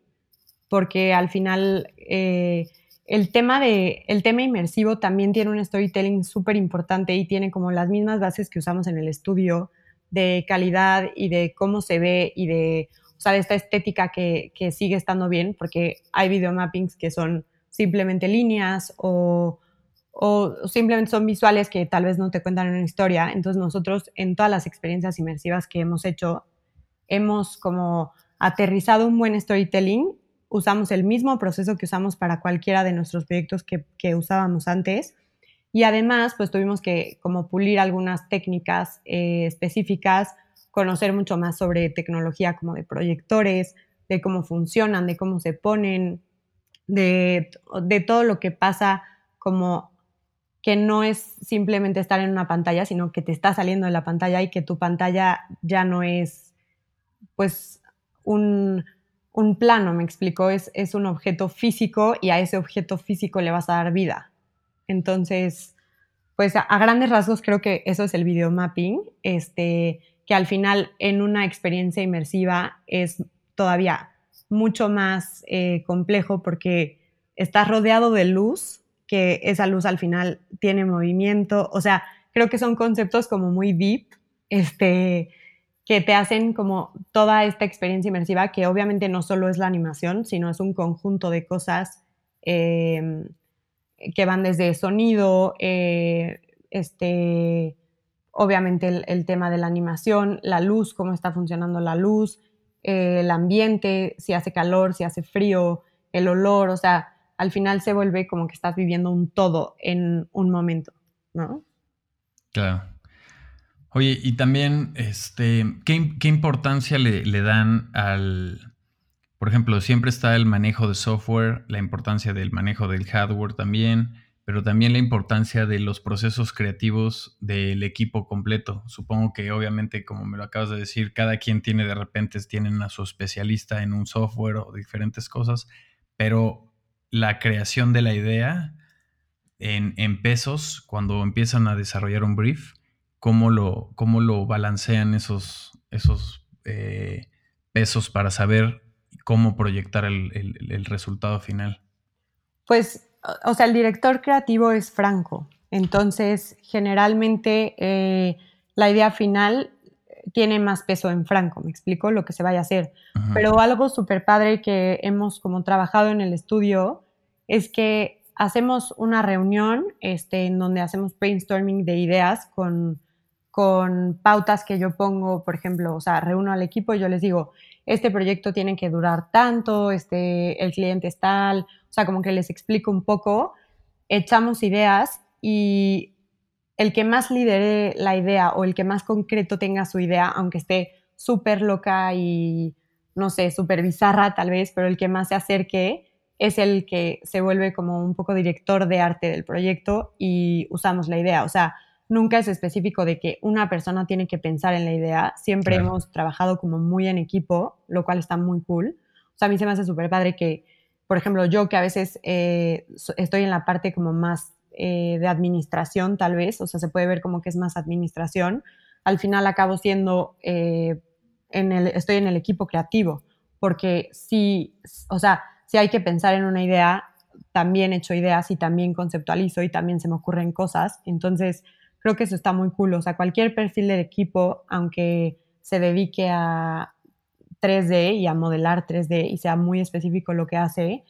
porque al final... Eh, el tema, de, el tema inmersivo también tiene un storytelling súper importante y tiene como las mismas bases que usamos en el estudio de calidad y de cómo se ve y de, sea, de esta estética que, que sigue estando bien, porque hay videomappings que son simplemente líneas o, o simplemente son visuales que tal vez no te cuentan una historia. Entonces nosotros en todas las experiencias inmersivas que hemos hecho, hemos como aterrizado un buen storytelling usamos el mismo proceso que usamos para cualquiera de nuestros proyectos que, usábamos antes. Y además, pues tuvimos que como pulir algunas técnicas eh, específicas, conocer mucho más sobre tecnología como de proyectores, de cómo funcionan, de cómo se ponen, de, de todo lo que pasa como que no es simplemente estar en una pantalla, sino que te está saliendo de la pantalla y que tu pantalla ya no es pues un, un plano, me explicó, es, es un objeto físico y a ese objeto físico le vas a dar vida. Entonces, pues a, grandes rasgos creo que eso es el videomapping, este, que al final en una experiencia inmersiva es todavía mucho más eh, complejo porque estás rodeado de luz, que esa luz al final tiene movimiento, o sea, creo que son conceptos como muy deep, este, que te hacen como toda esta experiencia inmersiva, que obviamente no solo es la animación, sino es un conjunto de cosas em, que van desde sonido, eh, este, obviamente el, tema de la animación, la luz, cómo está funcionando la luz, eh, el ambiente, si hace calor, si hace frío, el olor, o sea, al final se vuelve como que estás viviendo un todo en un momento, ¿no? Claro. Oye, y también, este, ¿qué, importancia le, le, dan al, por ejemplo, siempre está el manejo de software, la importancia del manejo del hardware también, pero también la importancia de los procesos creativos del equipo completo. Supongo que obviamente, como me lo acabas de decir, cada quien tiene de repente, tienen a su especialista en un software o diferentes cosas, pero la creación de la idea en, pesos, cuando empiezan a desarrollar un brief, cómo lo, cómo lo balancean esos, esos eh, pesos para saber cómo proyectar el, resultado final? Pues, o sea, el director creativo es Franco. Entonces, generalmente eh, la idea final tiene más peso en Franco, me explico lo que se vaya a hacer. Pero algo súper padre que hemos como trabajado en el estudio es que hacemos una reunión este, en donde hacemos brainstorming de ideas con con pautas que yo pongo, por ejemplo, o sea, reúno al equipo y yo les digo, este proyecto tiene que durar tanto, este, el cliente es tal, o sea, como que les explico un poco, echamos ideas y el que más lidere la idea o el que más concreto tenga su idea, aunque esté súper loca y, no sé, súper bizarra tal vez, pero el que más se acerque es el que se vuelve como un poco director de arte del proyecto y usamos la idea. O sea, nunca es específico de que una persona tiene que pensar en la idea. Siempre hemos trabajado como muy en equipo, lo cual está muy cool. O sea, a mí se me hace súper padre que, por ejemplo, yo que a veces eh, estoy en la parte como más eh, de administración, tal vez, o sea, se puede ver como que es más administración, al final acabo siendo, eh, en el, estoy en el equipo creativo, porque si, o sea, si hay que pensar en una idea, también echo ideas y también conceptualizo y también se me ocurren cosas. Entonces, creo que eso está muy cool. O sea, cualquier perfil del equipo, aunque se dedique a 3D y a modelar 3D y sea muy específico lo que hace,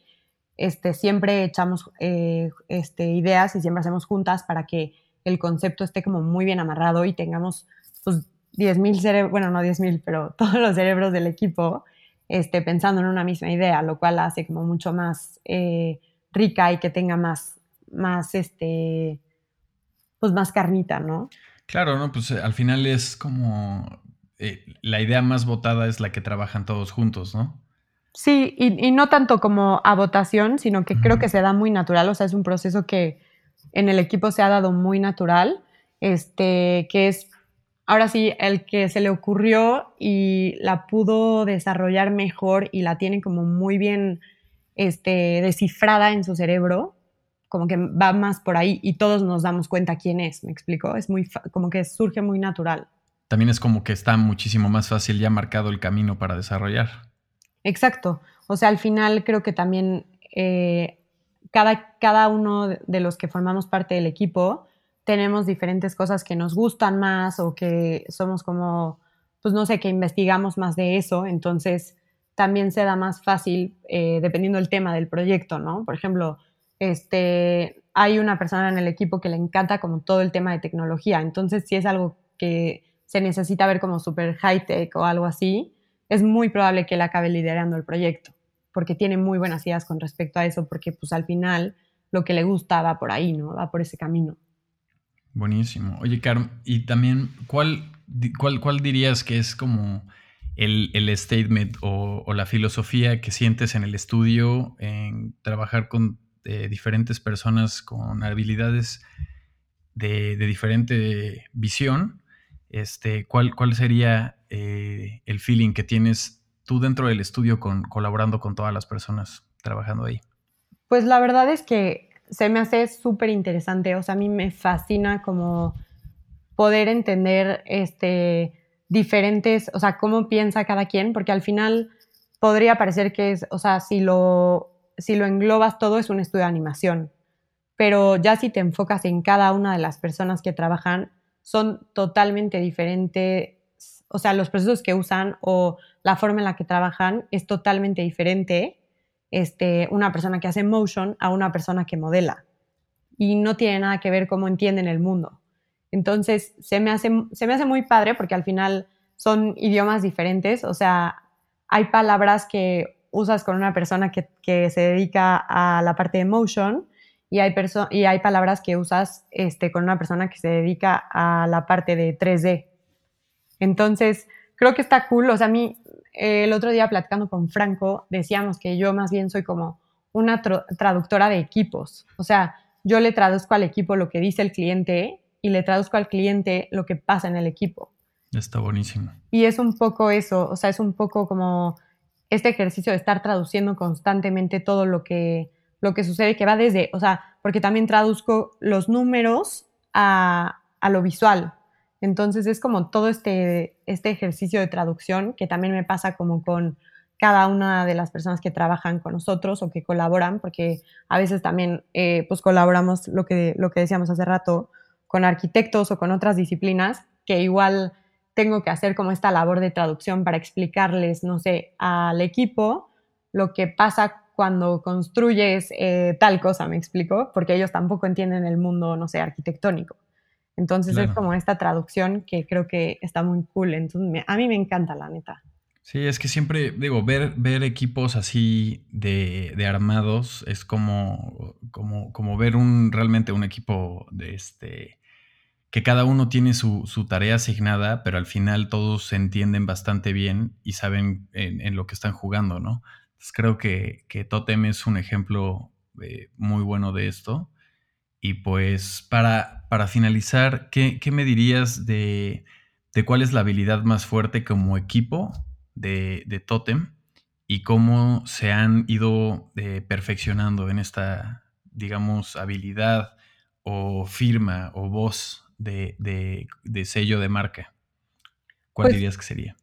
este, siempre echamos eh, este, ideas y siempre hacemos juntas para que el concepto esté como muy bien amarrado y tengamos pues 10.000 cerebros, bueno, no 10.000, pero todos los cerebros del equipo este, pensando en una misma idea, lo cual hace como mucho más eh, rica y que tenga más, más este, pues más carnita, ¿no? Claro, no, pues eh, al final es como eh, la idea más votada es la que trabajan todos juntos, ¿no? Sí, y, no tanto como a votación, sino que creo que se da muy natural, o sea, es un proceso que en el equipo se ha dado muy natural, este, que es ahora sí el que se le ocurrió y la pudo desarrollar mejor y la tiene como muy bien este, descifrada en su cerebro, como que va más por ahí y todos nos damos cuenta quién es, ¿me explico? Es muy, como que surge muy natural. También es como que está muchísimo más fácil ya marcado el camino para desarrollar. Exacto. O sea, al final creo que también eh, cada, cada uno de los que formamos parte del equipo tenemos diferentes cosas que nos gustan más o que somos como, pues no sé, que investigamos más de eso. Entonces, también se da más fácil eh, dependiendo del tema del proyecto, ¿no? Por ejemplo, este, hay una persona en el equipo que le encanta como todo el tema de tecnología. Entonces, si es algo que se necesita ver como super high tech o algo así, es muy probable que él acabe liderando el proyecto, porque tiene muy buenas ideas con respecto a eso, porque pues al final lo que le gusta va por ahí, ¿no? Va por ese camino. Buenísimo. Oye, Carmen, y también, ¿cuál, cuál, cuál dirías que es como el, statement o, la filosofía que sientes en el estudio, en trabajar con diferentes personas con habilidades de, diferente visión, este, ¿cuál, cuál sería eh, el feeling que tienes tú dentro del estudio colaborando con todas las personas trabajando ahí? Pues la verdad es que se me hace súper interesante, o sea, a mí me fascina como poder entender este, diferentes, o sea, cómo piensa cada quien, porque al final podría parecer que es, o sea, si lo si lo englobas todo, es un estudio de animación. Pero ya si te enfocas en cada una de las personas que trabajan, son totalmente diferentes. O sea, los procesos que usan o la forma en la que trabajan es totalmente diferente este, una persona que hace motion a una persona que modela. Y no tiene nada que ver cómo entienden el mundo. Entonces, se me hace, se me hace muy padre porque al final son idiomas diferentes. O sea, hay palabras que usas con una persona que, se dedica a la parte de motion y hay, y hay palabras que usas este, con una persona que se dedica a la parte de 3D. Entonces, creo que está cool. O sea, a mí, el otro día platicando con Franco, decíamos que yo más bien soy como una traductora de equipos. O sea, yo le traduzco al equipo lo que dice el cliente y le traduzco al cliente lo que pasa en el equipo. Está buenísimo. Y es un poco eso, o sea, es un poco como este ejercicio de estar traduciendo constantemente todo lo que, lo que sucede, que va desde, o sea, porque también traduzco los números a, a lo visual. Entonces es como todo este, este ejercicio de traducción que también me pasa como con cada una de las personas que trabajan con nosotros o que colaboran, porque a veces también eh, pues colaboramos lo que, lo que decíamos hace rato con arquitectos o con otras disciplinas que igual tengo que hacer como esta labor de traducción para explicarles, no sé, al equipo lo que pasa cuando construyes eh, tal cosa, me explico, porque ellos tampoco entienden el mundo, no sé, arquitectónico. Entonces es como esta traducción que creo que está muy cool. Entonces a mí me encanta, la neta. Sí, es que siempre, digo, ver, ver equipos así de, de armados es como, como, como ver un, realmente un equipo de este, que cada uno tiene su, tarea asignada, pero al final todos se entienden bastante bien y saben en, lo que están jugando, ¿no? Entonces creo que, que Totem es un ejemplo eh, muy bueno de esto. Y pues para, para finalizar, ¿qué, me dirías de, cuál es la habilidad más fuerte como equipo de, de Totem y cómo se han ido eh, perfeccionando en esta, digamos, habilidad o firma o voz de, sello de marca? ¿Cuál pues dirías que sería?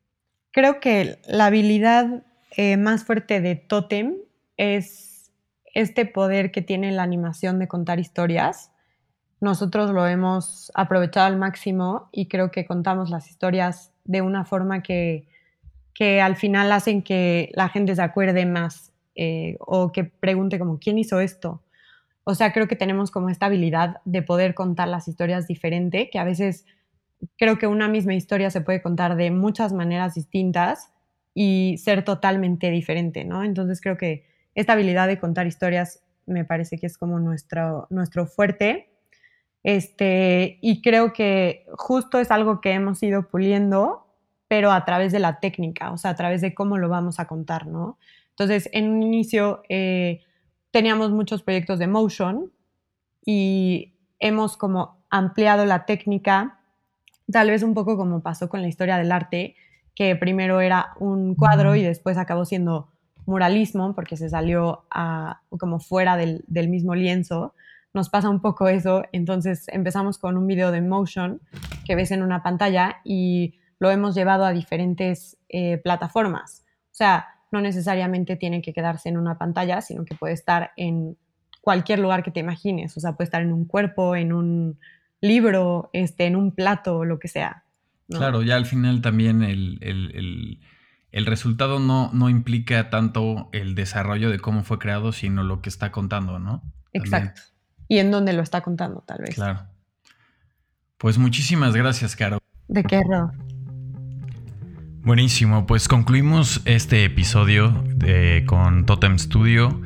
Creo que la habilidad eh, más fuerte de Totem es este poder que tiene la animación de contar historias. Nosotros lo hemos aprovechado al máximo y creo que contamos las historias de una forma que, que al final hacen que la gente se acuerde más eh, o que pregunte como, ¿quién hizo esto? O sea, creo que tenemos como esta habilidad de poder contar las historias diferente, que a veces creo que una misma historia se puede contar de muchas maneras distintas y ser totalmente diferente, ¿no? Entonces creo que esta habilidad de contar historias me parece que es como nuestro, nuestro fuerte. Este, y creo que justo es algo que hemos ido puliendo, pero a través de la técnica, o sea, a través de cómo lo vamos a contar, ¿no? Entonces, en un inicio, eh, teníamos muchos proyectos de motion y hemos como ampliado la técnica, tal vez un poco como pasó con la historia del arte, que primero era un cuadro y después acabó siendo muralismo porque se salió a, como fuera del, mismo lienzo. Nos pasa un poco eso, entonces empezamos con un video de motion que ves en una pantalla y lo hemos llevado a diferentes eh, plataformas. O sea, no necesariamente tiene que quedarse en una pantalla, sino que puede estar en cualquier lugar que te imagines. O sea, puede estar en un cuerpo, en un libro, este, en un plato, lo que sea. Claro, ya al final también el, resultado no, no, implica tanto el desarrollo de cómo fue creado, sino lo que está contando, ¿no? Exacto. Y en dónde lo está contando, tal vez. Claro. Pues muchísimas gracias, Caro. De qué, Ro. Buenísimo, pues concluimos este episodio con Totem Studio.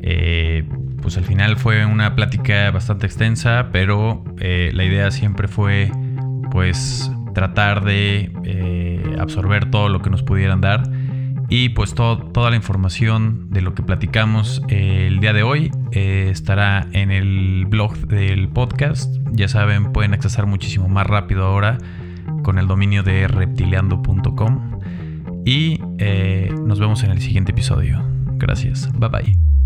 Eh, pues al final fue una plática bastante extensa, pero eh, la idea siempre fue pues tratar de eh, absorber todo lo que nos pudieran dar y pues toda la información de lo que platicamos el día de hoy estará en el blog del podcast. Ya saben, pueden accesar muchísimo más rápido ahora con el dominio de reptileando.com. Y eh, nos vemos en el siguiente episodio. Gracias. Bye bye.